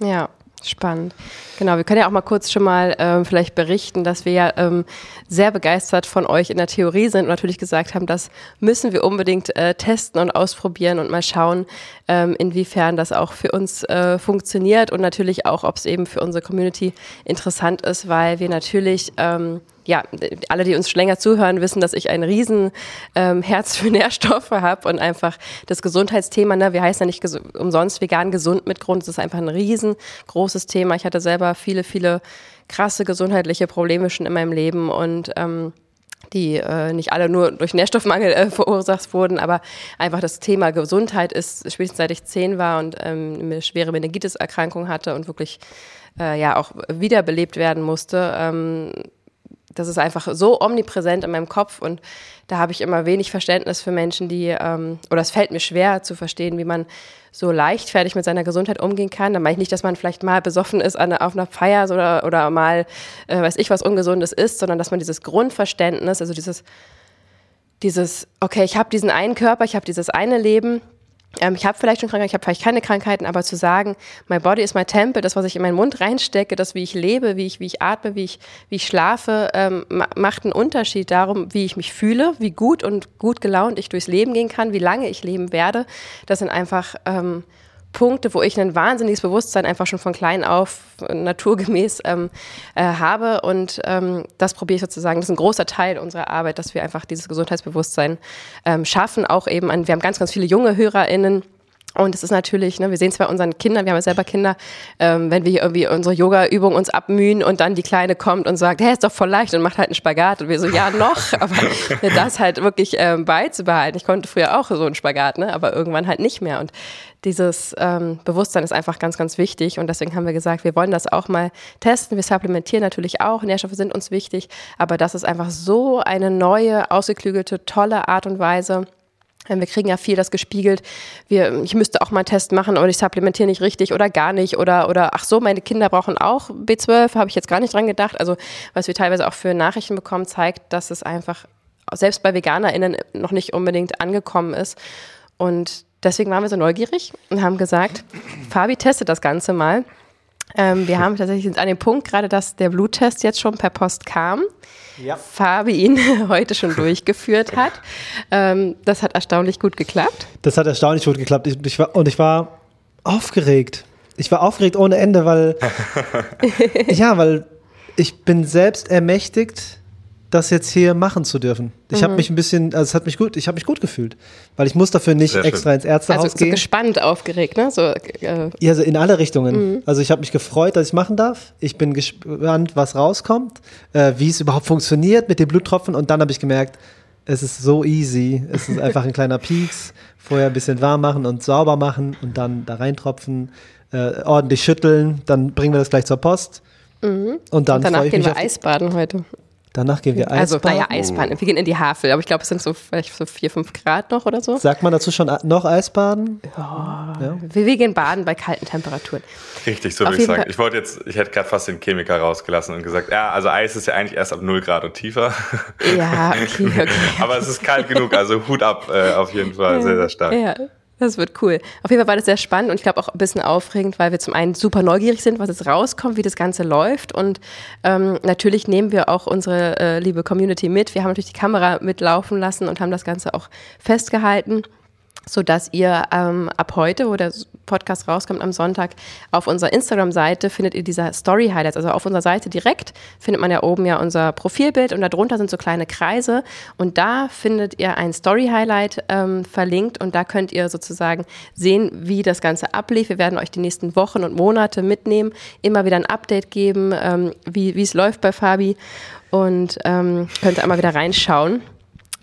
Ja, Spannend. Genau, wir können ja auch mal kurz schon mal ähm, vielleicht berichten, dass wir ja ähm, sehr begeistert von euch in der Theorie sind und natürlich gesagt haben, das müssen wir unbedingt äh, testen und ausprobieren und mal schauen, ähm, inwiefern das auch für uns äh, funktioniert und natürlich auch, ob es eben für unsere Community interessant ist, weil wir natürlich ähm, ja, alle, die uns schon länger zuhören, wissen, dass ich ein riesen ähm, Herz für Nährstoffe habe und einfach das Gesundheitsthema, ne, wir heißen ja nicht umsonst vegan gesund mit Grund, das ist einfach ein riesengroßes Thema. Ich hatte selber viele, viele krasse gesundheitliche Probleme schon in meinem Leben und ähm, die äh, nicht alle nur durch Nährstoffmangel äh, verursacht wurden, aber einfach das Thema Gesundheit ist, spätestens seit ich zehn war und ähm, eine schwere Meningitis-Erkrankung hatte und wirklich äh, ja auch wiederbelebt werden musste, ähm, das ist einfach so omnipräsent in meinem Kopf und da habe ich immer wenig Verständnis für Menschen, die, ähm, oder es fällt mir schwer zu verstehen, wie man so leichtfertig mit seiner Gesundheit umgehen kann. Da meine ich nicht, dass man vielleicht mal besoffen ist an, auf einer Feier oder, oder mal, äh, weiß ich, was Ungesundes ist, sondern dass man dieses Grundverständnis, also dieses, dieses, okay, ich habe diesen einen Körper, ich habe dieses eine Leben ähm, ich habe vielleicht schon Krankheiten, ich habe vielleicht keine Krankheiten, aber zu sagen, my body is my temple, das, was ich in meinen Mund reinstecke, das, wie ich lebe, wie ich, wie ich atme, wie ich, wie ich schlafe, ähm, macht einen Unterschied darum, wie ich mich fühle, wie gut und gut gelaunt ich durchs Leben gehen kann, wie lange ich leben werde. Das sind einfach ähm, Punkte, wo ich ein wahnsinniges Bewusstsein einfach schon von klein auf naturgemäß ähm, äh, habe. Und ähm, das probiere ich sozusagen, das ist ein großer Teil unserer Arbeit, dass wir einfach dieses Gesundheitsbewusstsein ähm, schaffen. Auch eben an, wir haben ganz, ganz viele junge HörerInnen, und es ist natürlich, ne, wir sehen es bei unseren Kindern, wir haben ja selber Kinder, ähm, wenn wir irgendwie unsere Yoga-Übung uns abmühen und dann die Kleine kommt und sagt, hey, ist doch voll leicht und macht halt einen Spagat und wir so, ja, noch, aber ne, das halt wirklich ähm, beizubehalten. Ich konnte früher auch so einen Spagat, ne, aber irgendwann halt nicht mehr. Und dieses ähm, Bewusstsein ist einfach ganz, ganz wichtig. Und deswegen haben wir gesagt, wir wollen das auch mal testen. Wir supplementieren natürlich auch, Nährstoffe sind uns wichtig, aber das ist einfach so eine neue, ausgeklügelte, tolle Art und Weise, wir kriegen ja viel das gespiegelt. Wir, ich müsste auch mal einen Test machen, oder ich supplementiere nicht richtig oder gar nicht. Oder, oder ach so, meine Kinder brauchen auch B12, habe ich jetzt gar nicht dran gedacht. Also, was wir teilweise auch für Nachrichten bekommen, zeigt, dass es einfach selbst bei VeganerInnen noch nicht unbedingt angekommen ist. Und deswegen waren wir so neugierig und haben gesagt, Fabi testet das Ganze mal. Ähm, wir haben tatsächlich an dem Punkt gerade, dass der Bluttest jetzt schon per Post kam ja. Fabi ihn heute schon durchgeführt hat. Ähm, das hat erstaunlich gut geklappt. Das hat erstaunlich gut geklappt. Ich, ich war, und ich war aufgeregt. Ich war aufgeregt ohne Ende, weil ja, weil ich bin selbst ermächtigt das jetzt hier machen zu dürfen. Ich mhm. habe mich ein bisschen, also es hat mich gut, ich habe mich gut gefühlt, weil ich muss dafür nicht Sehr extra schön. ins Ärztehaus also, gehen. So gespannt, aufgeregt, ne? So, äh. Ja, also in alle Richtungen. Mhm. Also ich habe mich gefreut, dass ich machen darf. Ich bin gespannt, was rauskommt, äh, wie es überhaupt funktioniert mit den Bluttropfen und dann habe ich gemerkt, es ist so easy. Es ist einfach ein kleiner Pieks. Vorher ein bisschen warm machen und sauber machen und dann da reintropfen, äh, ordentlich schütteln. Dann bringen wir das gleich zur Post. Mhm. Und dann und danach gehen wir Eisbaden heute. Danach gehen wir also, Eisbaden. Also, naja, Eisbaden. Wir gehen in die Havel, aber ich glaube, es sind so vielleicht so vier, fünf Grad noch oder so. Sagt man dazu schon noch Eisbaden? Ja. ja. Wir, wir, gehen baden bei kalten Temperaturen. Richtig, so würde ich sagen. Fall. Ich wollte jetzt, ich hätte gerade fast den Chemiker rausgelassen und gesagt, ja, also Eis ist ja eigentlich erst ab 0 Grad und tiefer. Ja, okay, okay. aber es ist kalt genug, also Hut ab äh, auf jeden Fall, sehr, sehr stark. Ja. Das wird cool. Auf jeden Fall war das sehr spannend und ich glaube auch ein bisschen aufregend, weil wir zum einen super neugierig sind, was jetzt rauskommt, wie das Ganze läuft. Und ähm, natürlich nehmen wir auch unsere äh, liebe Community mit. Wir haben natürlich die Kamera mitlaufen lassen und haben das Ganze auch festgehalten so dass ihr ähm, ab heute, wo der Podcast rauskommt am Sonntag, auf unserer Instagram-Seite findet ihr diese Story-Highlights. Also auf unserer Seite direkt findet man ja oben ja unser Profilbild und darunter sind so kleine Kreise und da findet ihr ein Story-Highlight ähm, verlinkt und da könnt ihr sozusagen sehen, wie das Ganze ablief. Wir werden euch die nächsten Wochen und Monate mitnehmen, immer wieder ein Update geben, ähm, wie es läuft bei Fabi und ähm, könnt ihr einmal wieder reinschauen.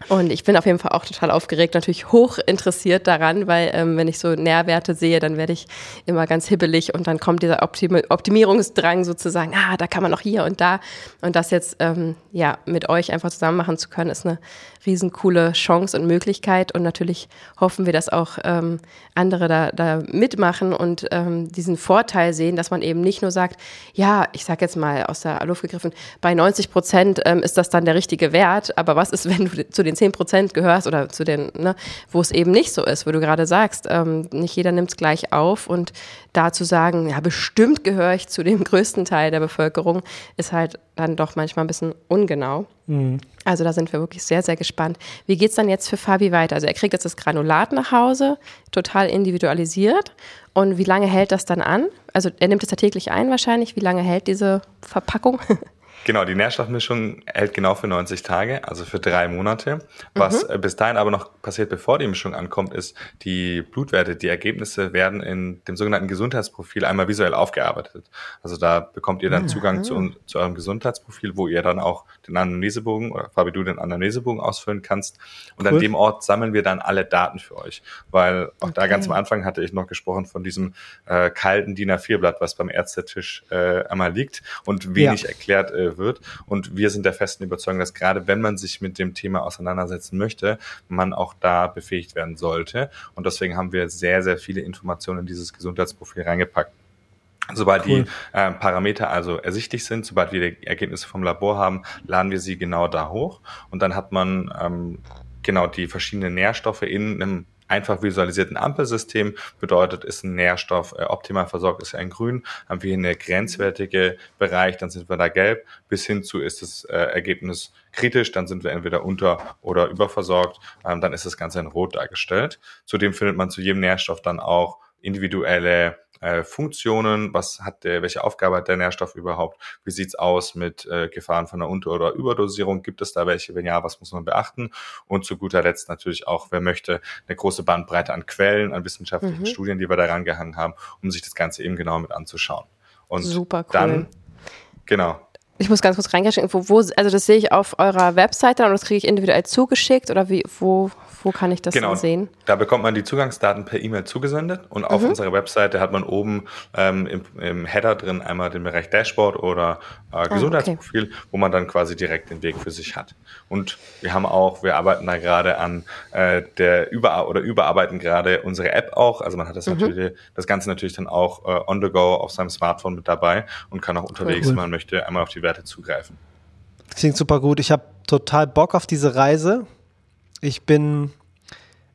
Und ich bin auf jeden Fall auch total aufgeregt, natürlich hoch interessiert daran, weil ähm, wenn ich so Nährwerte sehe, dann werde ich immer ganz hibbelig und dann kommt dieser Optim Optimierungsdrang sozusagen, ah, da kann man noch hier und da. Und das jetzt ähm, ja mit euch einfach zusammen machen zu können, ist eine riesencoole Chance und Möglichkeit. Und natürlich hoffen wir, dass auch ähm, andere da, da mitmachen und ähm, diesen Vorteil sehen, dass man eben nicht nur sagt, ja, ich sage jetzt mal aus der Luft gegriffen, bei 90 Prozent ähm, ist das dann der richtige Wert, aber was ist, wenn du zu den 10 Prozent gehörst oder zu den, ne, wo es eben nicht so ist, wo du gerade sagst, ähm, nicht jeder nimmt es gleich auf und da zu sagen, ja, bestimmt gehöre ich zu dem größten Teil der Bevölkerung, ist halt dann doch manchmal ein bisschen ungenau. Mhm. Also da sind wir wirklich sehr, sehr gespannt. Wie geht es dann jetzt für Fabi weiter? Also er kriegt jetzt das Granulat nach Hause, total individualisiert. Und wie lange hält das dann an? Also er nimmt es ja täglich ein wahrscheinlich. Wie lange hält diese Verpackung? Genau, die Nährstoffmischung hält genau für 90 Tage, also für drei Monate. Was mhm. bis dahin aber noch passiert, bevor die Mischung ankommt, ist, die Blutwerte, die Ergebnisse werden in dem sogenannten Gesundheitsprofil einmal visuell aufgearbeitet. Also da bekommt ihr dann Zugang mhm. zu, zu eurem Gesundheitsprofil, wo ihr dann auch den Anamnesebogen oder Fabi, du den Anamnesebogen ausfüllen kannst. Und cool. an dem Ort sammeln wir dann alle Daten für euch. Weil auch okay. da ganz am Anfang hatte ich noch gesprochen von diesem äh, kalten DIN A4-Blatt, was beim Ärztetisch äh, einmal liegt und wenig ja. erklärt äh, wird. Und wir sind der festen Überzeugung, dass gerade wenn man sich mit dem Thema auseinandersetzen möchte, man auch da befähigt werden sollte. Und deswegen haben wir sehr, sehr viele Informationen in dieses Gesundheitsprofil reingepackt. Sobald cool. die äh, Parameter also ersichtlich sind, sobald wir die Ergebnisse vom Labor haben, laden wir sie genau da hoch und dann hat man ähm, genau die verschiedenen Nährstoffe in einem einfach visualisierten Ampelsystem bedeutet, ist ein Nährstoff äh, optimal versorgt, ist er in grün, haben wir hier eine grenzwertige Bereich, dann sind wir da gelb, bis hin zu ist das äh, Ergebnis kritisch, dann sind wir entweder unter- oder überversorgt, ähm, dann ist das Ganze in rot dargestellt. Zudem findet man zu jedem Nährstoff dann auch individuelle äh, Funktionen, was hat der, welche Aufgabe hat der Nährstoff überhaupt, wie sieht's aus mit äh, Gefahren von einer Unter- oder Überdosierung, gibt es da welche, wenn ja, was muss man beachten und zu guter Letzt natürlich auch, wer möchte, eine große Bandbreite an Quellen, an wissenschaftlichen mhm. Studien, die wir da rangehangen haben, um sich das Ganze eben genau mit anzuschauen. Und Super cool. dann, genau, ich muss ganz kurz reingehen, wo, wo, also das sehe ich auf eurer Webseite und das kriege ich individuell zugeschickt oder wie, wo, wo kann ich das genau, sehen? Da bekommt man die Zugangsdaten per E-Mail zugesendet und auf mhm. unserer Webseite hat man oben ähm, im, im, Header drin einmal den Bereich Dashboard oder äh, Gesundheitsprofil, ah, okay. wo man dann quasi direkt den Weg für sich hat. Und wir haben auch, wir arbeiten da gerade an äh, der Über- oder überarbeiten gerade unsere App auch. Also man hat das mhm. natürlich, das Ganze natürlich dann auch äh, on the go auf seinem Smartphone mit dabei und kann auch unterwegs, cool. wenn man möchte, einmal auf die Werte zugreifen. Klingt super gut. Ich habe total Bock auf diese Reise. Ich bin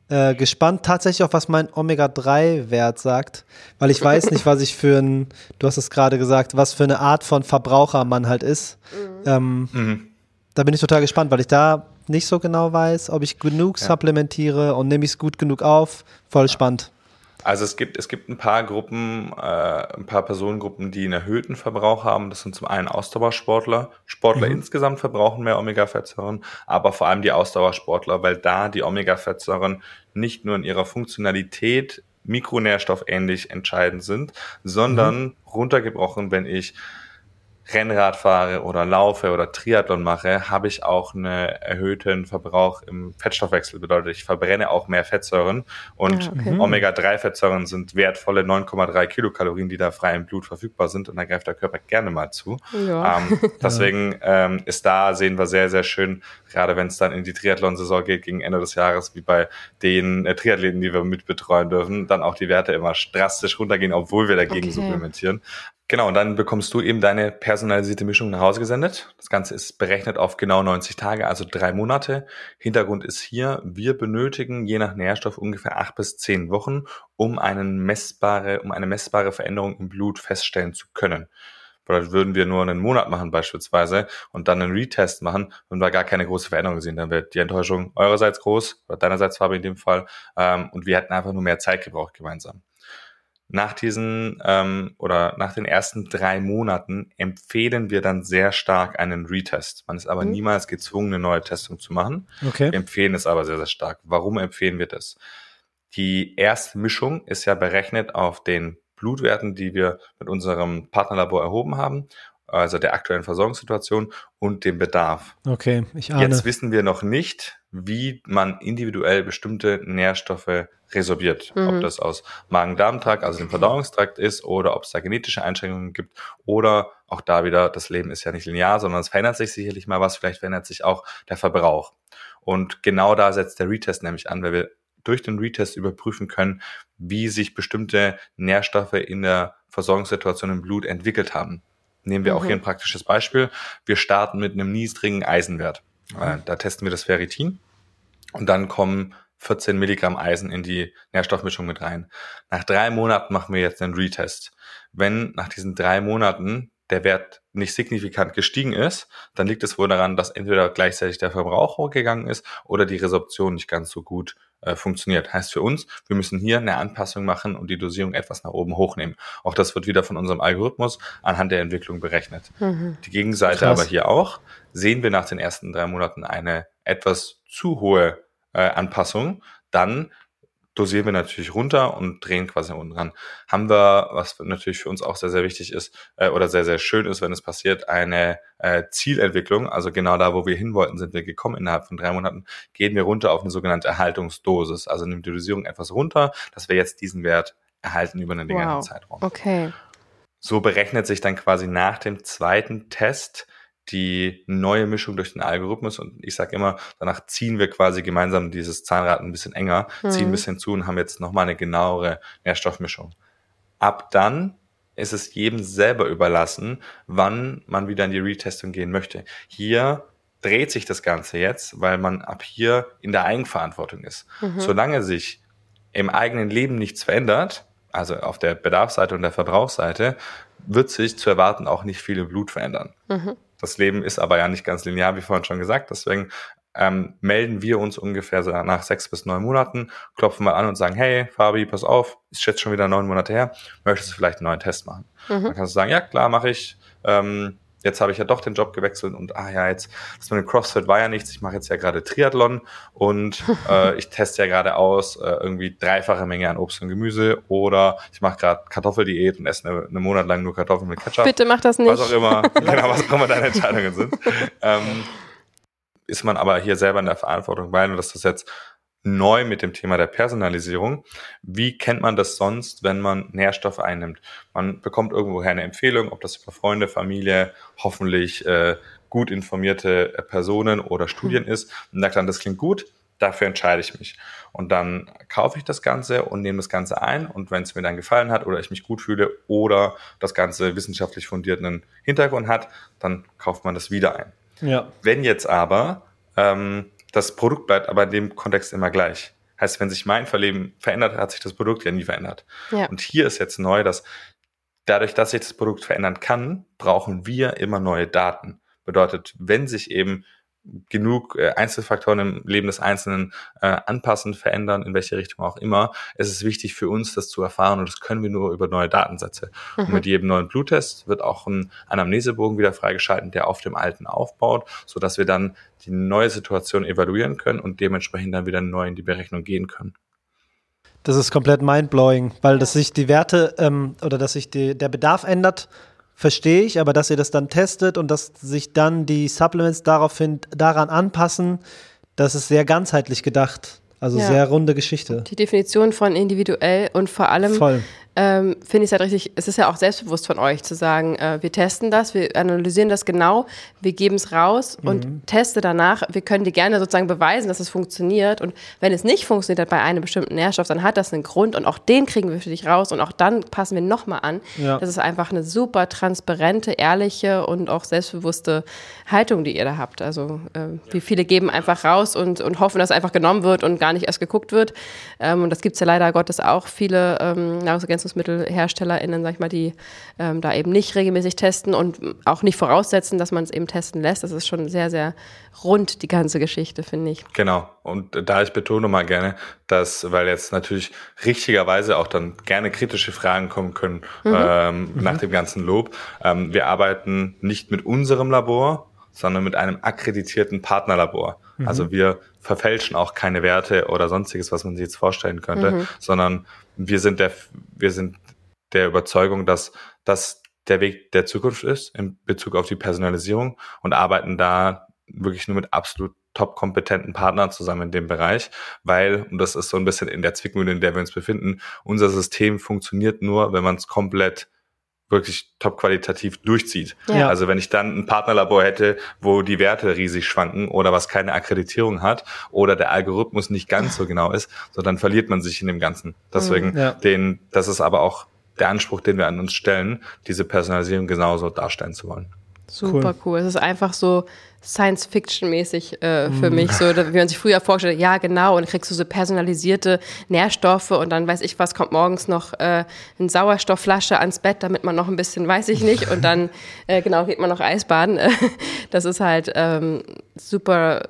äh, gespannt tatsächlich auf, was mein Omega-3-Wert sagt, weil ich weiß nicht, was ich für ein, du hast es gerade gesagt, was für eine Art von Verbraucher man halt ist. Mhm. Ähm, mhm. Da bin ich total gespannt, weil ich da nicht so genau weiß, ob ich genug ja. supplementiere und nehme ich es gut genug auf. Voll ja. spannend. Also es gibt, es gibt ein paar Gruppen, äh, ein paar Personengruppen, die einen erhöhten Verbrauch haben. Das sind zum einen Ausdauersportler. Sportler mhm. insgesamt verbrauchen mehr Omega-Fettsäuren, aber vor allem die Ausdauersportler, weil da die Omega-Fettsäuren nicht nur in ihrer Funktionalität mikronährstoffähnlich entscheidend sind, sondern mhm. runtergebrochen, wenn ich Rennrad fahre oder laufe oder Triathlon mache, habe ich auch einen erhöhten Verbrauch im Fettstoffwechsel. Bedeutet, ich verbrenne auch mehr Fettsäuren und ah, okay. Omega-3-Fettsäuren sind wertvolle 9,3 Kilokalorien, die da frei im Blut verfügbar sind und da greift der Körper gerne mal zu. Ja. Ähm, deswegen ähm, ist da, sehen wir sehr, sehr schön, gerade wenn es dann in die Triathlon-Saison geht, gegen Ende des Jahres, wie bei den äh, Triathleten, die wir mitbetreuen dürfen, dann auch die Werte immer drastisch runtergehen, obwohl wir dagegen okay. supplementieren. Genau, und dann bekommst du eben deine personalisierte Mischung nach Hause gesendet. Das Ganze ist berechnet auf genau 90 Tage, also drei Monate. Hintergrund ist hier, wir benötigen je nach Nährstoff ungefähr acht bis zehn Wochen, um, einen messbare, um eine messbare Veränderung im Blut feststellen zu können. Oder würden wir nur einen Monat machen beispielsweise und dann einen Retest machen, würden wir gar keine große Veränderung sehen. Dann wird die Enttäuschung eurerseits groß oder deinerseits Fabi in dem Fall ähm, und wir hätten einfach nur mehr Zeit gebraucht gemeinsam. Nach diesen ähm, oder nach den ersten drei Monaten empfehlen wir dann sehr stark einen Retest. Man ist aber mhm. niemals gezwungen, eine neue Testung zu machen. Okay. Wir empfehlen es aber sehr, sehr stark. Warum empfehlen wir das? Die erste Mischung ist ja berechnet auf den Blutwerten, die wir mit unserem Partnerlabor erhoben haben. Also der aktuellen Versorgungssituation und dem Bedarf. Okay, ich ahne. Jetzt wissen wir noch nicht, wie man individuell bestimmte Nährstoffe resorbiert. Mhm. Ob das aus Magen-Darm-Trakt, also dem Verdauungstrakt ist, oder ob es da genetische Einschränkungen gibt, oder auch da wieder, das Leben ist ja nicht linear, sondern es verändert sich sicherlich mal was, vielleicht verändert sich auch der Verbrauch. Und genau da setzt der Retest nämlich an, weil wir durch den Retest überprüfen können, wie sich bestimmte Nährstoffe in der Versorgungssituation im Blut entwickelt haben. Nehmen wir mhm. auch hier ein praktisches Beispiel. Wir starten mit einem niedrigen Eisenwert. Mhm. Da testen wir das Ferritin und dann kommen 14 Milligramm Eisen in die Nährstoffmischung mit rein. Nach drei Monaten machen wir jetzt einen Retest. Wenn nach diesen drei Monaten der Wert nicht signifikant gestiegen ist, dann liegt es wohl daran, dass entweder gleichzeitig der Verbrauch hochgegangen ist oder die Resorption nicht ganz so gut äh, funktioniert. Heißt für uns, wir müssen hier eine Anpassung machen und die Dosierung etwas nach oben hochnehmen. Auch das wird wieder von unserem Algorithmus anhand der Entwicklung berechnet. Mhm. Die Gegenseite Krass. aber hier auch, sehen wir nach den ersten drei Monaten eine etwas zu hohe äh, Anpassung, dann dosieren wir natürlich runter und drehen quasi nach unten ran. Haben wir, was natürlich für uns auch sehr, sehr wichtig ist äh, oder sehr, sehr schön ist, wenn es passiert, eine äh, Zielentwicklung, also genau da, wo wir hin wollten, sind wir gekommen. Innerhalb von drei Monaten gehen wir runter auf eine sogenannte Erhaltungsdosis, also die Dosierung etwas runter, dass wir jetzt diesen Wert erhalten über einen längeren wow. Zeitraum. Okay. So berechnet sich dann quasi nach dem zweiten Test die neue Mischung durch den Algorithmus und ich sage immer, danach ziehen wir quasi gemeinsam dieses Zahnrad ein bisschen enger, mhm. ziehen ein bisschen zu und haben jetzt nochmal eine genauere Nährstoffmischung. Ab dann ist es jedem selber überlassen, wann man wieder in die Retestung gehen möchte. Hier dreht sich das Ganze jetzt, weil man ab hier in der Eigenverantwortung ist. Mhm. Solange sich im eigenen Leben nichts verändert, also auf der Bedarfsseite und der Verbrauchsseite, wird sich zu erwarten auch nicht viel im Blut verändern. Mhm. Das Leben ist aber ja nicht ganz linear, wie vorhin schon gesagt. Deswegen ähm, melden wir uns ungefähr so nach sechs bis neun Monaten, klopfen mal an und sagen, hey, Fabi, pass auf, ist jetzt schon wieder neun Monate her, möchtest du vielleicht einen neuen Test machen? Mhm. Dann kannst du sagen, ja, klar, mache ich. Ähm, jetzt habe ich ja doch den Job gewechselt und ah ja, jetzt das mit dem CrossFit war ja nichts. Ich mache jetzt ja gerade Triathlon und äh, ich teste ja gerade aus äh, irgendwie dreifache Menge an Obst und Gemüse oder ich mache gerade Kartoffeldiät und esse eine, eine Monat lang nur Kartoffeln mit Ketchup. Bitte mach das nicht. Was auch immer, genau, was auch immer deine Entscheidungen sind. Ähm, ist man aber hier selber in der Verantwortung, weil das ist jetzt neu mit dem Thema der Personalisierung. Wie kennt man das sonst, wenn man Nährstoffe einnimmt? Man bekommt irgendwoher eine Empfehlung, ob das über Freunde, Familie, hoffentlich äh, gut informierte äh, Personen oder Studien mhm. ist und sagt dann, das klingt gut, dafür entscheide ich mich. Und dann kaufe ich das Ganze und nehme das Ganze ein und wenn es mir dann gefallen hat oder ich mich gut fühle oder das Ganze wissenschaftlich fundierten Hintergrund hat, dann kauft man das wieder ein. Ja. Wenn jetzt aber ähm, das Produkt bleibt aber in dem Kontext immer gleich. Heißt, wenn sich mein Verleben verändert, hat sich das Produkt ja nie verändert. Ja. Und hier ist jetzt neu, dass dadurch, dass sich das Produkt verändern kann, brauchen wir immer neue Daten. Bedeutet, wenn sich eben genug äh, Einzelfaktoren im Leben des Einzelnen äh, anpassen, verändern, in welche Richtung auch immer. Es ist wichtig für uns, das zu erfahren und das können wir nur über neue Datensätze. Mhm. Und mit jedem neuen Bluttest wird auch ein Anamnesebogen wieder freigeschalten, der auf dem alten aufbaut, so dass wir dann die neue Situation evaluieren können und dementsprechend dann wieder neu in die Berechnung gehen können. Das ist komplett mindblowing, weil dass sich die Werte ähm, oder dass sich die, der Bedarf ändert, verstehe ich, aber dass ihr das dann testet und dass sich dann die Supplements daraufhin daran anpassen, das ist sehr ganzheitlich gedacht. Also ja. sehr runde Geschichte. Die Definition von individuell und vor allem Voll ähm, finde ich es halt richtig, es ist ja auch selbstbewusst von euch zu sagen, äh, wir testen das, wir analysieren das genau, wir geben es raus und mhm. teste danach. Wir können dir gerne sozusagen beweisen, dass es funktioniert. Und wenn es nicht funktioniert bei einem bestimmten Nährstoff, dann hat das einen Grund und auch den kriegen wir für dich raus und auch dann passen wir nochmal an. Ja. Das ist einfach eine super transparente, ehrliche und auch selbstbewusste Haltung, die ihr da habt. Also äh, wie viele geben einfach raus und, und hoffen, dass einfach genommen wird und gar nicht erst geguckt wird. Ähm, und das gibt es ja leider Gottes auch viele ähm, Nahrungsergänzungsmittel NahrungsmittelherstellerInnen, sag ich mal, die ähm, da eben nicht regelmäßig testen und auch nicht voraussetzen, dass man es eben testen lässt. Das ist schon sehr, sehr rund, die ganze Geschichte, finde ich. Genau. Und da ich betone mal gerne, dass, weil jetzt natürlich richtigerweise auch dann gerne kritische Fragen kommen können mhm. ähm, mhm. nach dem ganzen Lob. Ähm, wir arbeiten nicht mit unserem Labor, sondern mit einem akkreditierten Partnerlabor. Mhm. Also wir verfälschen auch keine Werte oder sonstiges, was man sich jetzt vorstellen könnte, mhm. sondern wir sind der, wir sind der Überzeugung, dass, dass der Weg der Zukunft ist in Bezug auf die Personalisierung und arbeiten da wirklich nur mit absolut top kompetenten Partnern zusammen in dem Bereich, weil, und das ist so ein bisschen in der Zwickmühle, in der wir uns befinden, unser System funktioniert nur, wenn man es komplett wirklich top qualitativ durchzieht. Ja. Also wenn ich dann ein Partnerlabor hätte, wo die Werte riesig schwanken oder was keine Akkreditierung hat oder der Algorithmus nicht ganz so genau ist, so dann verliert man sich in dem Ganzen. Deswegen, ja. den, das ist aber auch der Anspruch, den wir an uns stellen, diese Personalisierung genauso darstellen zu wollen. Super cool. cool. Es ist einfach so Science-Fiction-mäßig äh, für mm. mich, so wie man sich früher vorstellt, ja genau, und kriegst du so personalisierte Nährstoffe und dann weiß ich was, kommt morgens noch äh, eine Sauerstoffflasche ans Bett, damit man noch ein bisschen, weiß ich nicht, und dann äh, genau geht man noch Eisbaden. das ist halt ähm, super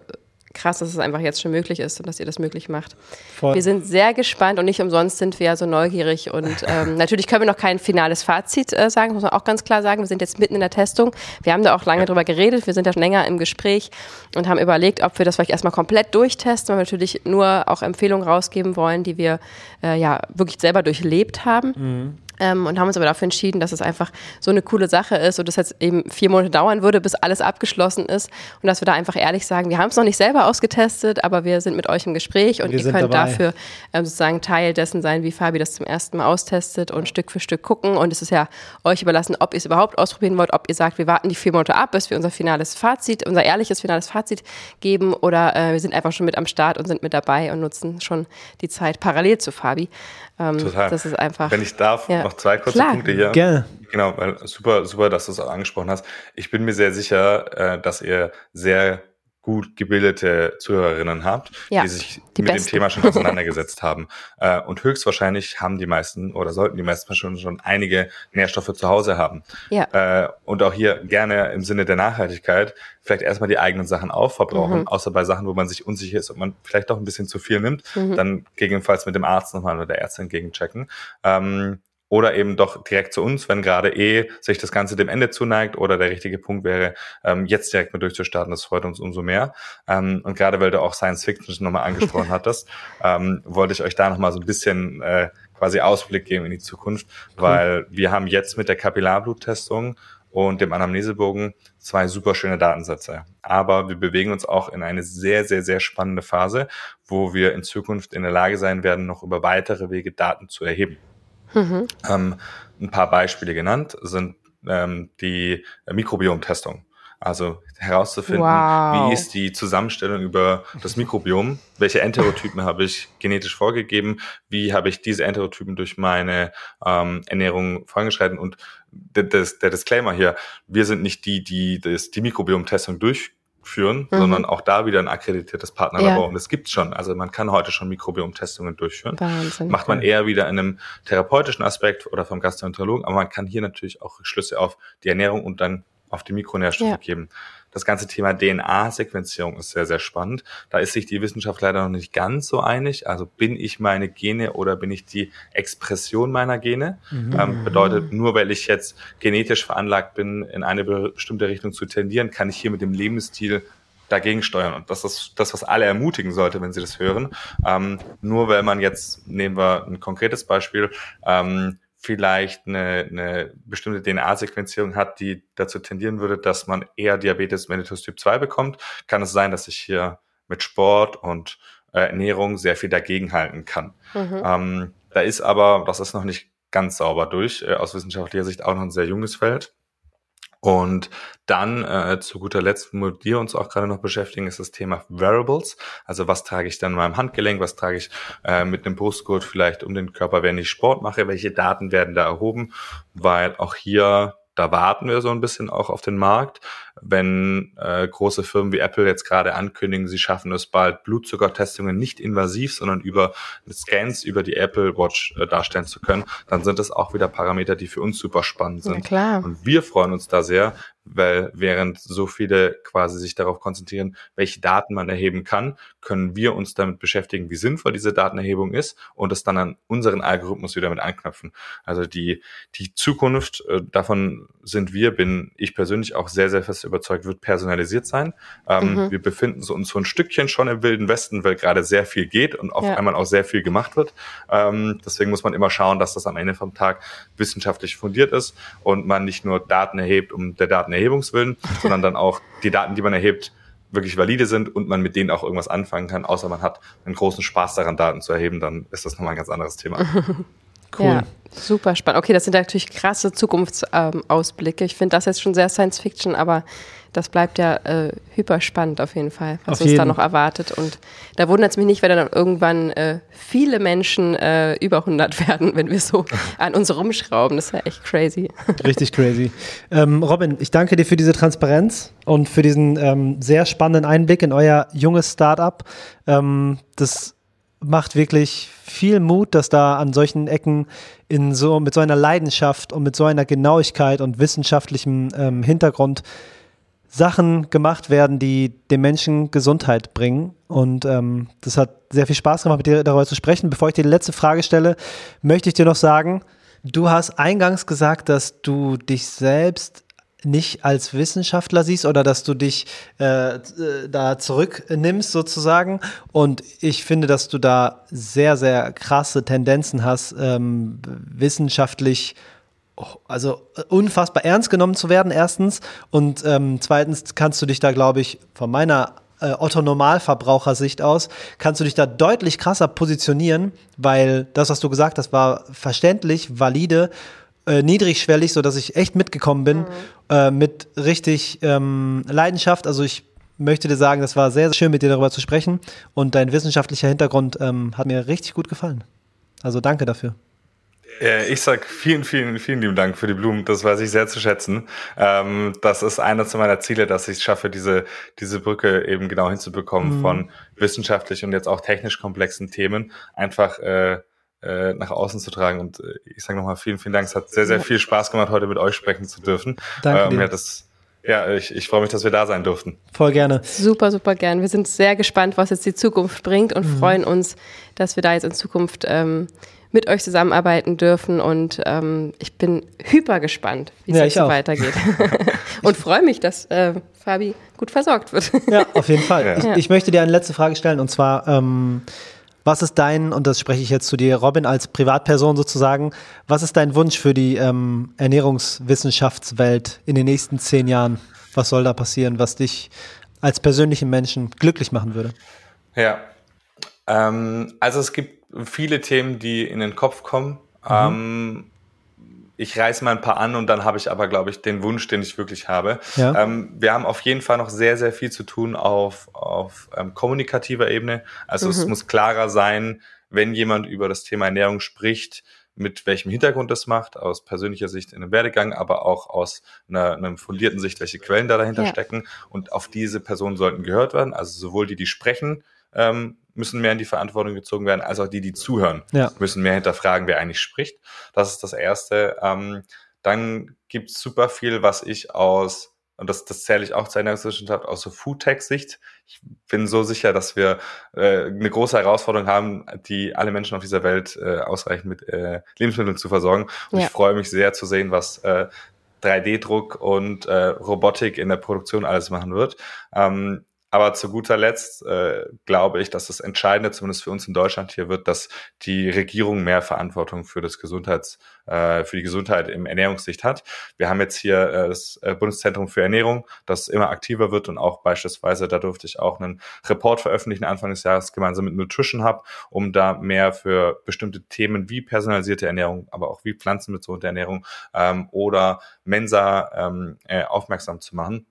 krass, dass es einfach jetzt schon möglich ist und dass ihr das möglich macht. Voll. Wir sind sehr gespannt und nicht umsonst sind wir ja so neugierig. Und ähm, natürlich können wir noch kein finales Fazit äh, sagen, muss man auch ganz klar sagen. Wir sind jetzt mitten in der Testung. Wir haben da auch lange drüber geredet. Wir sind ja schon länger im Gespräch und haben überlegt, ob wir das vielleicht erstmal komplett durchtesten, weil wir natürlich nur auch Empfehlungen rausgeben wollen, die wir äh, ja wirklich selber durchlebt haben. Mhm. Ähm, und haben uns aber dafür entschieden, dass es einfach so eine coole Sache ist und dass jetzt eben vier Monate dauern würde, bis alles abgeschlossen ist und dass wir da einfach ehrlich sagen, wir haben es noch nicht selber ausgetestet, aber wir sind mit euch im Gespräch und wir ihr könnt dabei. dafür ähm, sozusagen Teil dessen sein, wie Fabi das zum ersten Mal austestet und Stück für Stück gucken und es ist ja euch überlassen, ob ihr es überhaupt ausprobieren wollt, ob ihr sagt, wir warten die vier Monate ab, bis wir unser finales Fazit, unser ehrliches finales Fazit geben oder äh, wir sind einfach schon mit am Start und sind mit dabei und nutzen schon die Zeit parallel zu Fabi. Ähm, Total. Das ist einfach. Wenn ich darf, ja. noch zwei kurze Klar. Punkte hier. Gerne. Genau, weil super, super, dass du es auch angesprochen hast. Ich bin mir sehr sicher, äh, dass ihr sehr gut gebildete Zuhörerinnen habt, ja, die sich die mit besten. dem Thema schon auseinandergesetzt haben. Äh, und höchstwahrscheinlich haben die meisten oder sollten die meisten schon, schon einige Nährstoffe zu Hause haben. Ja. Äh, und auch hier gerne im Sinne der Nachhaltigkeit vielleicht erstmal die eigenen Sachen aufverbrauchen, mhm. außer bei Sachen, wo man sich unsicher ist, ob man vielleicht doch ein bisschen zu viel nimmt, mhm. dann gegebenenfalls mit dem Arzt nochmal oder der Ärztin gegenchecken. Ähm, oder eben doch direkt zu uns, wenn gerade eh sich das Ganze dem Ende zuneigt oder der richtige Punkt wäre, ähm, jetzt direkt mit durchzustarten. Das freut uns umso mehr. Ähm, und gerade weil du auch Science Fiction nochmal angesprochen hattest, ähm, wollte ich euch da nochmal so ein bisschen äh, quasi Ausblick geben in die Zukunft, cool. weil wir haben jetzt mit der Kapillarbluttestung und dem Anamnesebogen zwei super schöne Datensätze. Aber wir bewegen uns auch in eine sehr, sehr, sehr spannende Phase, wo wir in Zukunft in der Lage sein werden, noch über weitere Wege Daten zu erheben. Mhm. Ähm, ein paar Beispiele genannt sind ähm, die Mikrobiomtestung. Also herauszufinden, wow. wie ist die Zusammenstellung über das Mikrobiom, welche Enterotypen habe ich genetisch vorgegeben, wie habe ich diese Enterotypen durch meine ähm, Ernährung vorangeschritten und der, der Disclaimer hier, wir sind nicht die, die das, die Mikrobiomtestung durch führen, mhm. sondern auch da wieder ein akkreditiertes Partnerlabor. Ja. Und das gibt's schon. Also man kann heute schon Mikrobiom-Testungen durchführen. Wahnsinn. Macht man eher wieder in einem therapeutischen Aspekt oder vom Gastroenterologen, aber man kann hier natürlich auch Schlüsse auf die Ernährung und dann auf die Mikronährstoffe ja. geben. Das ganze Thema DNA-Sequenzierung ist sehr, sehr spannend. Da ist sich die Wissenschaft leider noch nicht ganz so einig. Also bin ich meine Gene oder bin ich die Expression meiner Gene? Mhm. Ähm, bedeutet, nur weil ich jetzt genetisch veranlagt bin, in eine bestimmte Richtung zu tendieren, kann ich hier mit dem Lebensstil dagegen steuern. Und das ist das, was alle ermutigen sollte, wenn sie das hören. Ähm, nur weil man jetzt, nehmen wir ein konkretes Beispiel, ähm, vielleicht eine, eine bestimmte DNA-Sequenzierung hat, die dazu tendieren würde, dass man eher Diabetes mellitus Typ 2 bekommt, kann es sein, dass ich hier mit Sport und äh, Ernährung sehr viel dagegenhalten kann. Mhm. Ähm, da ist aber, das ist noch nicht ganz sauber durch, äh, aus wissenschaftlicher Sicht auch noch ein sehr junges Feld. Und dann äh, zu guter Letzt, womit wir uns auch gerade noch beschäftigen, ist das Thema Wearables. Also was trage ich dann in meinem Handgelenk, was trage ich äh, mit einem Brustgurt vielleicht um den Körper, wenn ich Sport mache, welche Daten werden da erhoben, weil auch hier da warten wir so ein bisschen auch auf den Markt. Wenn äh, große Firmen wie Apple jetzt gerade ankündigen, sie schaffen es bald, Blutzuckertestungen nicht invasiv, sondern über Scans über die Apple Watch äh, darstellen zu können, dann sind das auch wieder Parameter, die für uns super spannend sind. Ja, klar. Und wir freuen uns da sehr, weil während so viele quasi sich darauf konzentrieren, welche Daten man erheben kann, können wir uns damit beschäftigen, wie sinnvoll diese Datenerhebung ist und es dann an unseren Algorithmus wieder mit anknüpfen. Also die, die Zukunft, äh, davon sind wir, bin ich persönlich auch sehr, sehr fest überzeugt, wird personalisiert sein. Ähm, mhm. Wir befinden uns so ein Stückchen schon im Wilden Westen, weil gerade sehr viel geht und auf ja. einmal auch sehr viel gemacht wird. Ähm, deswegen muss man immer schauen, dass das am Ende vom Tag wissenschaftlich fundiert ist und man nicht nur Daten erhebt um der Datenerhebungswillen, sondern dann auch die Daten, die man erhebt, wirklich valide sind und man mit denen auch irgendwas anfangen kann, außer man hat einen großen Spaß daran, Daten zu erheben, dann ist das nochmal ein ganz anderes Thema. Cool. Ja, super spannend. Okay, das sind natürlich krasse Zukunftsausblicke. ich finde das jetzt schon sehr Science Fiction, aber das bleibt ja äh, hyper spannend auf jeden Fall, was auf uns jeden. da noch erwartet. Und da wundert es mich nicht, wenn dann irgendwann äh, viele Menschen äh, über 100 werden, wenn wir so an uns rumschrauben. Das ist ja echt crazy. Richtig crazy. Ähm, Robin, ich danke dir für diese Transparenz und für diesen ähm, sehr spannenden Einblick in euer junges Startup. Ähm, das macht wirklich viel Mut, dass da an solchen Ecken in so mit so einer Leidenschaft und mit so einer Genauigkeit und wissenschaftlichem ähm, Hintergrund Sachen gemacht werden, die dem Menschen Gesundheit bringen. Und ähm, das hat sehr viel Spaß gemacht, mit dir darüber zu sprechen. Bevor ich dir die letzte Frage stelle, möchte ich dir noch sagen, du hast eingangs gesagt, dass du dich selbst nicht als Wissenschaftler siehst oder dass du dich äh, äh, da zurücknimmst sozusagen. Und ich finde, dass du da sehr, sehr krasse Tendenzen hast, ähm, wissenschaftlich also unfassbar ernst genommen zu werden, erstens. Und ähm, zweitens kannst du dich da, glaube ich, von meiner äh, Otto-Normalverbrauchersicht aus, kannst du dich da deutlich krasser positionieren, weil das, was du gesagt hast, war verständlich, valide äh, niedrigschwellig, so dass ich echt mitgekommen bin, mhm. äh, mit richtig ähm, Leidenschaft. Also ich möchte dir sagen, das war sehr, sehr schön, mit dir darüber zu sprechen und dein wissenschaftlicher Hintergrund ähm, hat mir richtig gut gefallen. Also danke dafür. Ich sag vielen, vielen, vielen lieben Dank für die Blumen. Das weiß ich sehr zu schätzen. Ähm, das ist einer meiner Ziele, dass ich es schaffe, diese, diese Brücke eben genau hinzubekommen mhm. von wissenschaftlich und jetzt auch technisch komplexen Themen einfach äh, äh, nach außen zu tragen. Und äh, ich sage nochmal vielen, vielen Dank. Es hat sehr, sehr viel Spaß gemacht, heute mit euch sprechen zu dürfen. Danke ähm, dir. Ja, das, ja, ich, ich freue mich, dass wir da sein durften. Voll gerne. Super, super gern. Wir sind sehr gespannt, was jetzt die Zukunft bringt und mhm. freuen uns, dass wir da jetzt in Zukunft ähm, mit euch zusammenarbeiten dürfen. Und ähm, ich bin hyper gespannt, wie es ja, jetzt so weitergeht. und freue mich, dass äh, Fabi gut versorgt wird. Ja, auf jeden Fall. Ja. Ich, ich, möchte dir eine letzte Frage stellen und zwar. Ähm, was ist dein, und das spreche ich jetzt zu dir, Robin, als Privatperson sozusagen, was ist dein Wunsch für die ähm, Ernährungswissenschaftswelt in den nächsten zehn Jahren? Was soll da passieren, was dich als persönlichen Menschen glücklich machen würde? Ja, ähm, also es gibt viele Themen, die in den Kopf kommen. Mhm. Ähm, ich reiß mal ein paar an und dann habe ich aber, glaube ich, den Wunsch, den ich wirklich habe. Ja. Ähm, wir haben auf jeden Fall noch sehr, sehr viel zu tun auf, auf ähm, kommunikativer Ebene. Also mhm. es muss klarer sein, wenn jemand über das Thema Ernährung spricht, mit welchem Hintergrund das macht, aus persönlicher Sicht in einem Werdegang, aber auch aus einer, einer fundierten Sicht, welche Quellen da dahinter ja. stecken. Und auf diese Personen sollten gehört werden, also sowohl die, die sprechen, ähm, müssen mehr in die Verantwortung gezogen werden, als auch die, die zuhören, ja. müssen mehr hinterfragen, wer eigentlich spricht. Das ist das Erste. Ähm, dann gibt es super viel, was ich aus, und das, das zähle ich auch zur Ernährungswissenschaft, aus so Foodtech-Sicht. Ich bin so sicher, dass wir äh, eine große Herausforderung haben, die alle Menschen auf dieser Welt äh, ausreichend mit äh, Lebensmitteln zu versorgen. Und ja. ich freue mich sehr zu sehen, was äh, 3D-Druck und äh, Robotik in der Produktion alles machen wird. Ähm, aber zu guter Letzt äh, glaube ich, dass das Entscheidende, zumindest für uns in Deutschland hier, wird, dass die Regierung mehr Verantwortung für das Gesundheits, äh, für die Gesundheit im Ernährungssicht hat. Wir haben jetzt hier äh, das äh, Bundeszentrum für Ernährung, das immer aktiver wird und auch beispielsweise, da durfte ich auch einen Report veröffentlichen Anfang des Jahres gemeinsam mit Nutrition Hub, um da mehr für bestimmte Themen wie personalisierte Ernährung, aber auch wie pflanzenbezogene Ernährung ähm, oder Mensa ähm, äh, aufmerksam zu machen.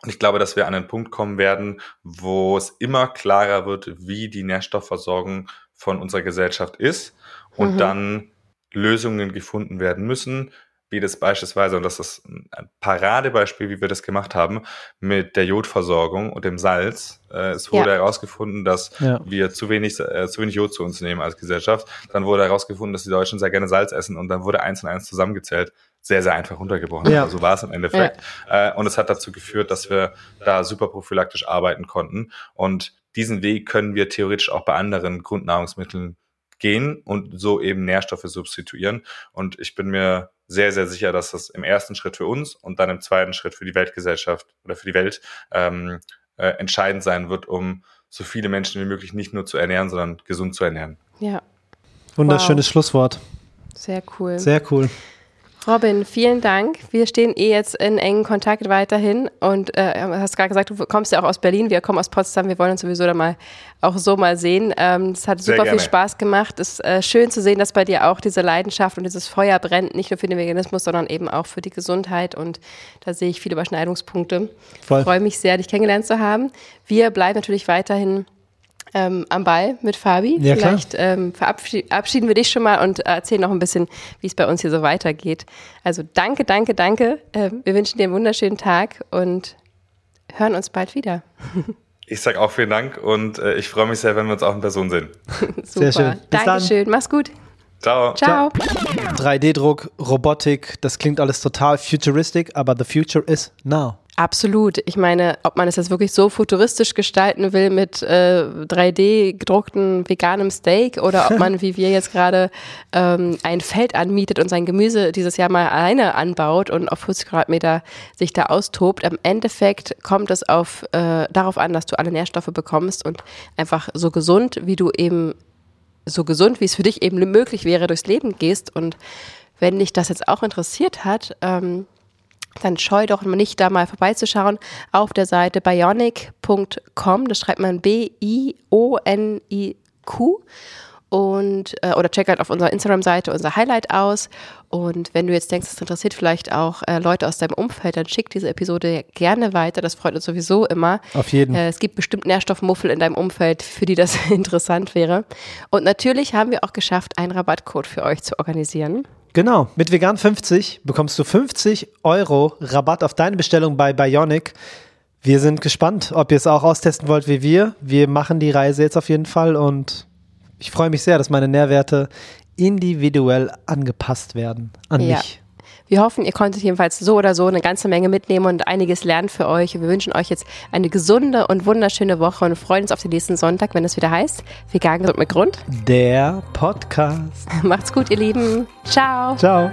Und ich glaube, dass wir an einen Punkt kommen werden, wo es immer klarer wird, wie die Nährstoffversorgung von unserer Gesellschaft ist und mhm. dann Lösungen gefunden werden müssen, wie das beispielsweise, und das ist ein Paradebeispiel, wie wir das gemacht haben, mit der Jodversorgung und dem Salz. Äh, es wurde ja. herausgefunden, dass ja. wir zu wenig, äh, zu wenig Jod zu uns nehmen als Gesellschaft. Dann wurde herausgefunden, dass die Deutschen sehr gerne Salz essen und dann wurde eins und eins zusammengezählt sehr, sehr einfach runtergebrochen. Ja. Also so war es im Endeffekt. Ja. Äh, und es hat dazu geführt, dass wir da super prophylaktisch arbeiten konnten. Und diesen Weg können wir theoretisch auch bei anderen Grundnahrungsmitteln gehen und so eben Nährstoffe substituieren. Und ich bin mir sehr, sehr sicher, dass das im ersten Schritt für uns und dann im zweiten Schritt für die Weltgesellschaft oder für die Welt ähm, äh, entscheidend sein wird, um so viele Menschen wie möglich nicht nur zu ernähren, sondern gesund zu ernähren. Ja. Wunderschönes wow. Schlusswort. Sehr cool. Sehr cool. Robin, vielen Dank. Wir stehen eh jetzt in engen Kontakt weiterhin und äh, hast gerade gesagt, du kommst ja auch aus Berlin, wir kommen aus Potsdam, wir wollen uns sowieso da mal auch so mal sehen. Ähm, es hat super viel Spaß gemacht. Es ist äh, schön zu sehen, dass bei dir auch diese Leidenschaft und dieses Feuer brennt, nicht nur für den Veganismus, sondern eben auch für die Gesundheit und da sehe ich viele Überschneidungspunkte. Voll. Ich freue mich sehr, dich kennengelernt zu haben. Wir bleiben natürlich weiterhin ähm, am Ball mit Fabi. Ja, Vielleicht ähm, verabschieden wir dich schon mal und erzählen noch ein bisschen, wie es bei uns hier so weitergeht. Also danke, danke, danke. Ähm, wir wünschen dir einen wunderschönen Tag und hören uns bald wieder. Ich sage auch vielen Dank und äh, ich freue mich sehr, wenn wir uns auch in Person sehen. Super. Sehr schön. Bis Dankeschön. Dann. Mach's gut. Ciao. Ciao. 3D-Druck, Robotik, das klingt alles total futuristic, aber the future is now. Absolut. Ich meine, ob man es jetzt wirklich so futuristisch gestalten will mit äh, 3D gedruckten veganem Steak oder ob man, wie wir jetzt gerade, ähm, ein Feld anmietet und sein Gemüse dieses Jahr mal alleine anbaut und auf 50 Quadratmeter sich da austobt. Im Endeffekt kommt es auf, äh, darauf an, dass du alle Nährstoffe bekommst und einfach so gesund, wie du eben, so gesund, wie es für dich eben möglich wäre, durchs Leben gehst. Und wenn dich das jetzt auch interessiert hat, ähm, dann scheu doch nicht da mal vorbeizuschauen auf der Seite bionic.com. Das schreibt man B-I-O-N-I-Q. Und, äh, oder check halt auf unserer Instagram-Seite unser Highlight aus. Und wenn du jetzt denkst, es interessiert vielleicht auch äh, Leute aus deinem Umfeld, dann schick diese Episode gerne weiter. Das freut uns sowieso immer. Auf jeden. Äh, es gibt bestimmt Nährstoffmuffel in deinem Umfeld, für die das interessant wäre. Und natürlich haben wir auch geschafft, einen Rabattcode für euch zu organisieren. Genau, mit Vegan 50 bekommst du 50 Euro Rabatt auf deine Bestellung bei Bionic. Wir sind gespannt, ob ihr es auch austesten wollt wie wir. Wir machen die Reise jetzt auf jeden Fall und ich freue mich sehr, dass meine Nährwerte individuell angepasst werden an ja. mich. Wir hoffen, ihr konntet jedenfalls so oder so eine ganze Menge mitnehmen und einiges lernen für euch. Wir wünschen euch jetzt eine gesunde und wunderschöne Woche und freuen uns auf den nächsten Sonntag, wenn es wieder heißt, vegan gesund mit Grund. Der Podcast. Macht's gut, ihr Lieben. Ciao. Ciao.